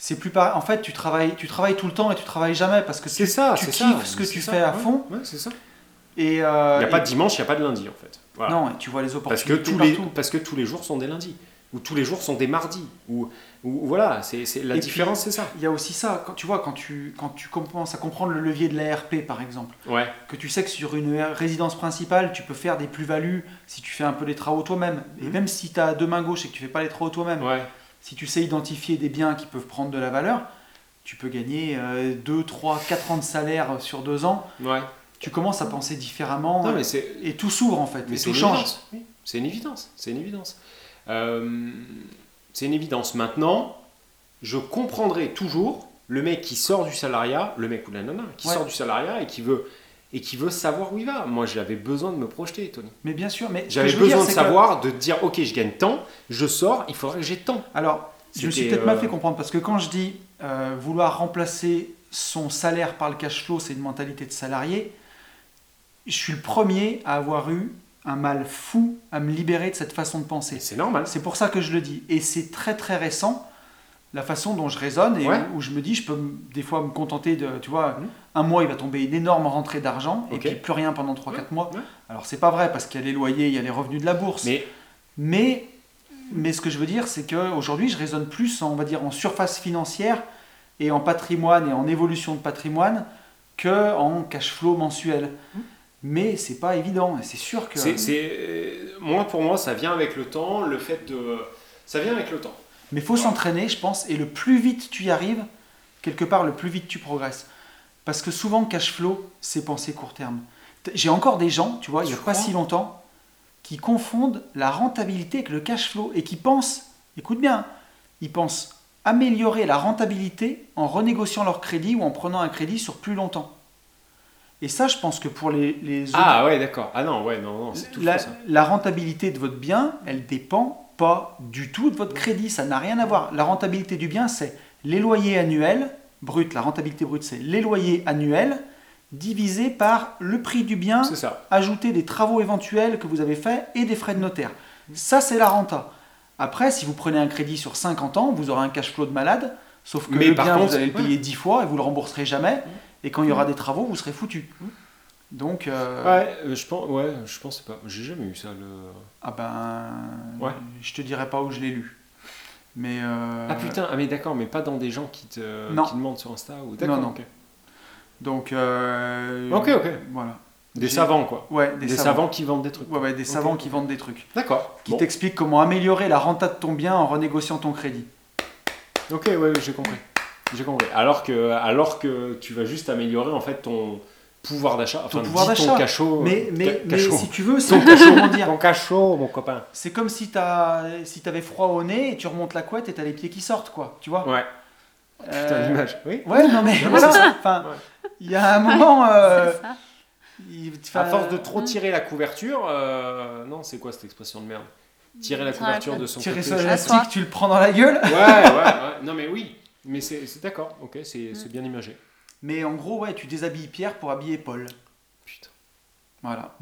C'est plus pareil. En fait, tu travailles, tu travailles tout le temps et tu travailles jamais parce que C'est tu, ça, tu c'est kiffes ça. ce que tu ça, fais à fond. Ouais, c'est ça. Et, euh, Il n'y a et- pas de dimanche, il n'y a pas de lundi, en fait. Voilà. Non, et tu vois les Parce que, opportunités tous les, partout. parce que tous les jours sont des lundis. Ou tous les jours sont des mardis. Ou, ou- voilà, c'est, la Et différence, c'est ça. Il y a aussi ça, quand tu vois, quand tu, quand tu commences à comprendre le levier de l'ARP par exemple, Ouais. que tu sais que sur une résidence principale, tu peux faire des plus-values si tu fais un peu les travaux toi-même. Et Mhm. même si tu as deux mains gauches et que tu fais pas les travaux toi-même, Ouais. Si tu sais identifier des biens qui peuvent prendre de la valeur, tu peux gagner 2, 3, 4 ans de salaire sur 2 ans. Ouais. Tu commences à penser différemment Non, mais c'est, et tout s'ouvre en fait, mais et tout change. Oui, c'est une évidence. C'est une évidence. Euh, c'est une évidence. Maintenant, je comprendrai toujours le mec qui sort du salariat, le mec ou la nana, qui Ouais. sort du salariat et qui veut et qui veut savoir où il va. Moi, j'avais besoin de me projeter, Tony. Mais bien sûr, mais J'avais dire, besoin de que- savoir, de dire, ok, je gagne tant, je sors, il faudrait que j'ai tant. Alors, je me suis peut-être mal euh, fait comprendre parce que quand je dis euh, vouloir remplacer son salaire par le cash flow, c'est une mentalité de salarié. Je suis le premier à avoir eu un mal fou à me libérer de cette façon de penser. C'est normal. C'est pour ça que je le dis. Et c'est très très récent la façon dont je raisonne et Ouais. où, où je me dis, je peux des fois me contenter de, tu vois, Mhm. Un mois il va tomber une énorme rentrée d'argent et puis plus rien pendant 3-4 mois. Ouais. Alors c'est pas vrai parce qu'il y a les loyers, il y a les revenus de la bourse. Mais Mais, mais ce que je veux dire, c'est qu'aujourd'hui, je raisonne plus, en, on va dire, en surface financière et en patrimoine et en évolution de patrimoine que en cash flow mensuel. Mais c'est pas évident, c'est sûr que. c'est, euh, moi, pour moi, ça vient avec le temps, le fait de. Ça vient avec le temps. Mais faut s'entraîner, je pense, et le plus vite tu y arrives, quelque part, le plus vite tu progresses. Parce que souvent, cash flow, c'est penser court terme. J'ai encore des gens, tu vois, il n'y a pas si longtemps, qui confondent la rentabilité avec le cash flow et qui pensent, écoute bien, ils pensent améliorer la rentabilité en renégociant leur crédit ou en prenant un crédit sur plus longtemps. Et ça, je pense que pour les, les autres- Ah ouais, d'accord. Ah non, ouais, non, non, c'est tout la, faux, ça. la rentabilité de votre bien, elle dépend pas du tout de votre crédit. Ça n'a rien à voir. La rentabilité du bien, c'est les loyers annuels, brut, la rentabilité brute, c'est les loyers annuels divisé par le prix du bien, ça. ajouté des travaux éventuels que vous avez faits et des frais de notaire. Ça, c'est la renta. Après, si vous prenez un crédit sur 50 ans, vous aurez un cash flow de malade, sauf que Mais le par bien, contre- vous allez le ouais. payer 10 fois et vous le rembourserez jamais. Et quand il y aura des travaux, vous serez foutu. Donc, euh, Ouais, euh, je pense, ouais, je pensais pas. J'ai jamais eu ça. Le... Ah ben, Ouais. je te dirai pas où je l'ai lu. Mais euh, Ah putain, ah mais d'accord, mais pas dans des gens qui te, Non. qui demandent sur Insta ou d'accord. Non, non. ok. donc euh, Ok, ok. voilà. Des savants quoi. Ouais, Des, des, savants. savants. qui vendent des trucs. Ouais, ouais, des savants qui vendent des trucs, D'accord. qui Bon. t'expliquent comment améliorer la renta de ton bien en renégociant ton crédit. Ok, ouais, ouais, j'ai compris. J'ai compris. Alors que, alors que tu vas juste améliorer en fait ton pouvoir d'achat. Enfin, pouvoir d'achat. Ton cachot. mais ca- mais, mais cachot. si tu veux, c'est cachot, comment dire ton cachot, mon copain. C'est comme si t'as si t'avais froid au nez et tu remontes la couette et t'as les pieds qui sortent, quoi. Tu vois Ouais. Euh, Putain, l'image. Oui. Ouais, non mais voilà. c'est ça. Enfin, Ouais. il y a un moment. euh, C'est ça. il- À force de trop tirer la couverture, euh, non, c'est quoi cette expression de merde? Tirer la couverture de son tirer côté. sur je- l'élastique, tu le prends dans la gueule. Ouais, ouais, ouais. Non, mais oui. Mais c'est d'accord. Ok, c'est c'est bien imagé. Mais en gros, ouais, tu déshabilles Pierre pour habiller Paul. Putain, Voilà.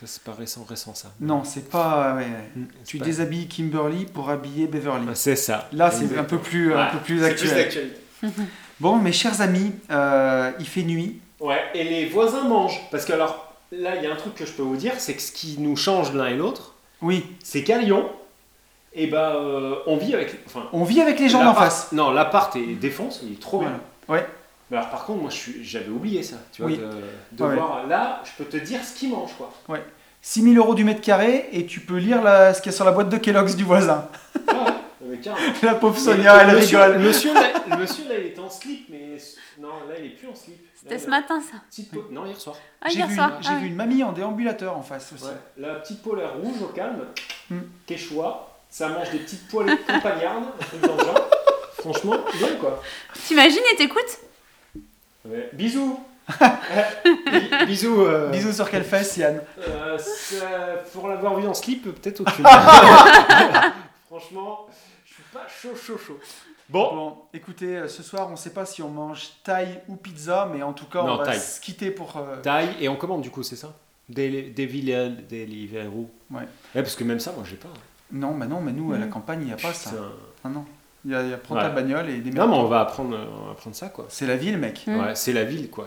ça c'est pas récent, récent ça. Non, c'est pas. ouais, ouais. Mm, Tu pas- déshabilles Kimberly pour habiller Beverly. Ah, C'est ça. Là, c'est un peu plus, un Ouais, peu plus actuel. d'actualité. Bon, mes chers amis, euh, il fait nuit. Ouais, et les voisins mangent. Parce que alors, là, il y a un truc que je peux vous dire, c'est que ce qui nous change l'un et l'autre, Oui, c'est qu'à Lyon, et ben, euh, on vit avec. Enfin, on vit avec les gens d'en face. Non, l'appart est défonce, il est trop Voilà. bien. Ouais. Mais alors, par contre, moi, j'avais oublié ça. Tu vois, Oui. de, de Ouais, voir. Là, je peux te dire ce qu'ils mangent, quoi. 6000 euros du mètre carré et tu peux lire la- ce qu'il y a sur la boîte de Kellogg's du voisin. Ouais, ouais. La pauvre Sonia, le elle monsieur, rigole. Le monsieur, là, le monsieur, là, il était en slip, mais. Non, là, il est plus en slip. C'était ce matin, ça. Petite peau- Non, hier soir. Ah, J'ai hier vu, soir. une- j'ai Ah vu oui. une mamie en déambulateur en face aussi. Ouais. La petite polaire rouge au calme, Hmm. quechua, ça mange des petites poêlées de campagnardes, un truc dans le genre. Franchement, bien quoi. T'imagines et t'écoutes Ouais. Bisous Bi- Bisous euh, Bisous sur quelle fesse, Yann? Euh, Pour l'avoir vu en slip, peut-être aucune. Franchement, je suis pas chaud, chaud, chaud. Bon, Bon, écoutez, euh, ce soir, on ne sait pas si on mange thaï ou pizza, mais en tout cas, Non, on va thaï. se quitter pour. euh, taille et on commande du coup, c'est ça? Des, des villes, des Deliveroo. Ouais. parce que même ça, moi j'ai pas. Non, mais non, mais nous, à la campagne, il n'y a pas ça. Ah non. Il y a, il y a prends Ouais. ta bagnole et des Non, mais on va apprendre, on va apprendre ça quoi. C'est la ville, mec. Ouais, c'est la ville quoi,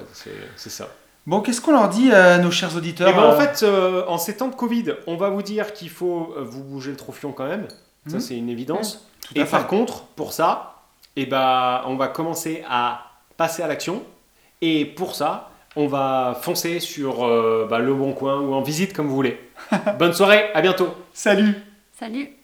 c'est ça. Bon, qu'est-ce qu'on leur dit à nos chers auditeurs Et ben, en euh, fait, euh, en ces temps de Covid, on va vous dire qu'il faut euh, vous bouger le trofion quand même. Ça, Mhm. c'est une évidence. Tout à Et fait. par contre, pour ça, eh ben, on va commencer à passer à l'action. Et pour ça, on va foncer sur euh, bah, le bon coin ou en visite comme vous voulez. Bonne soirée, à bientôt. Salut Salut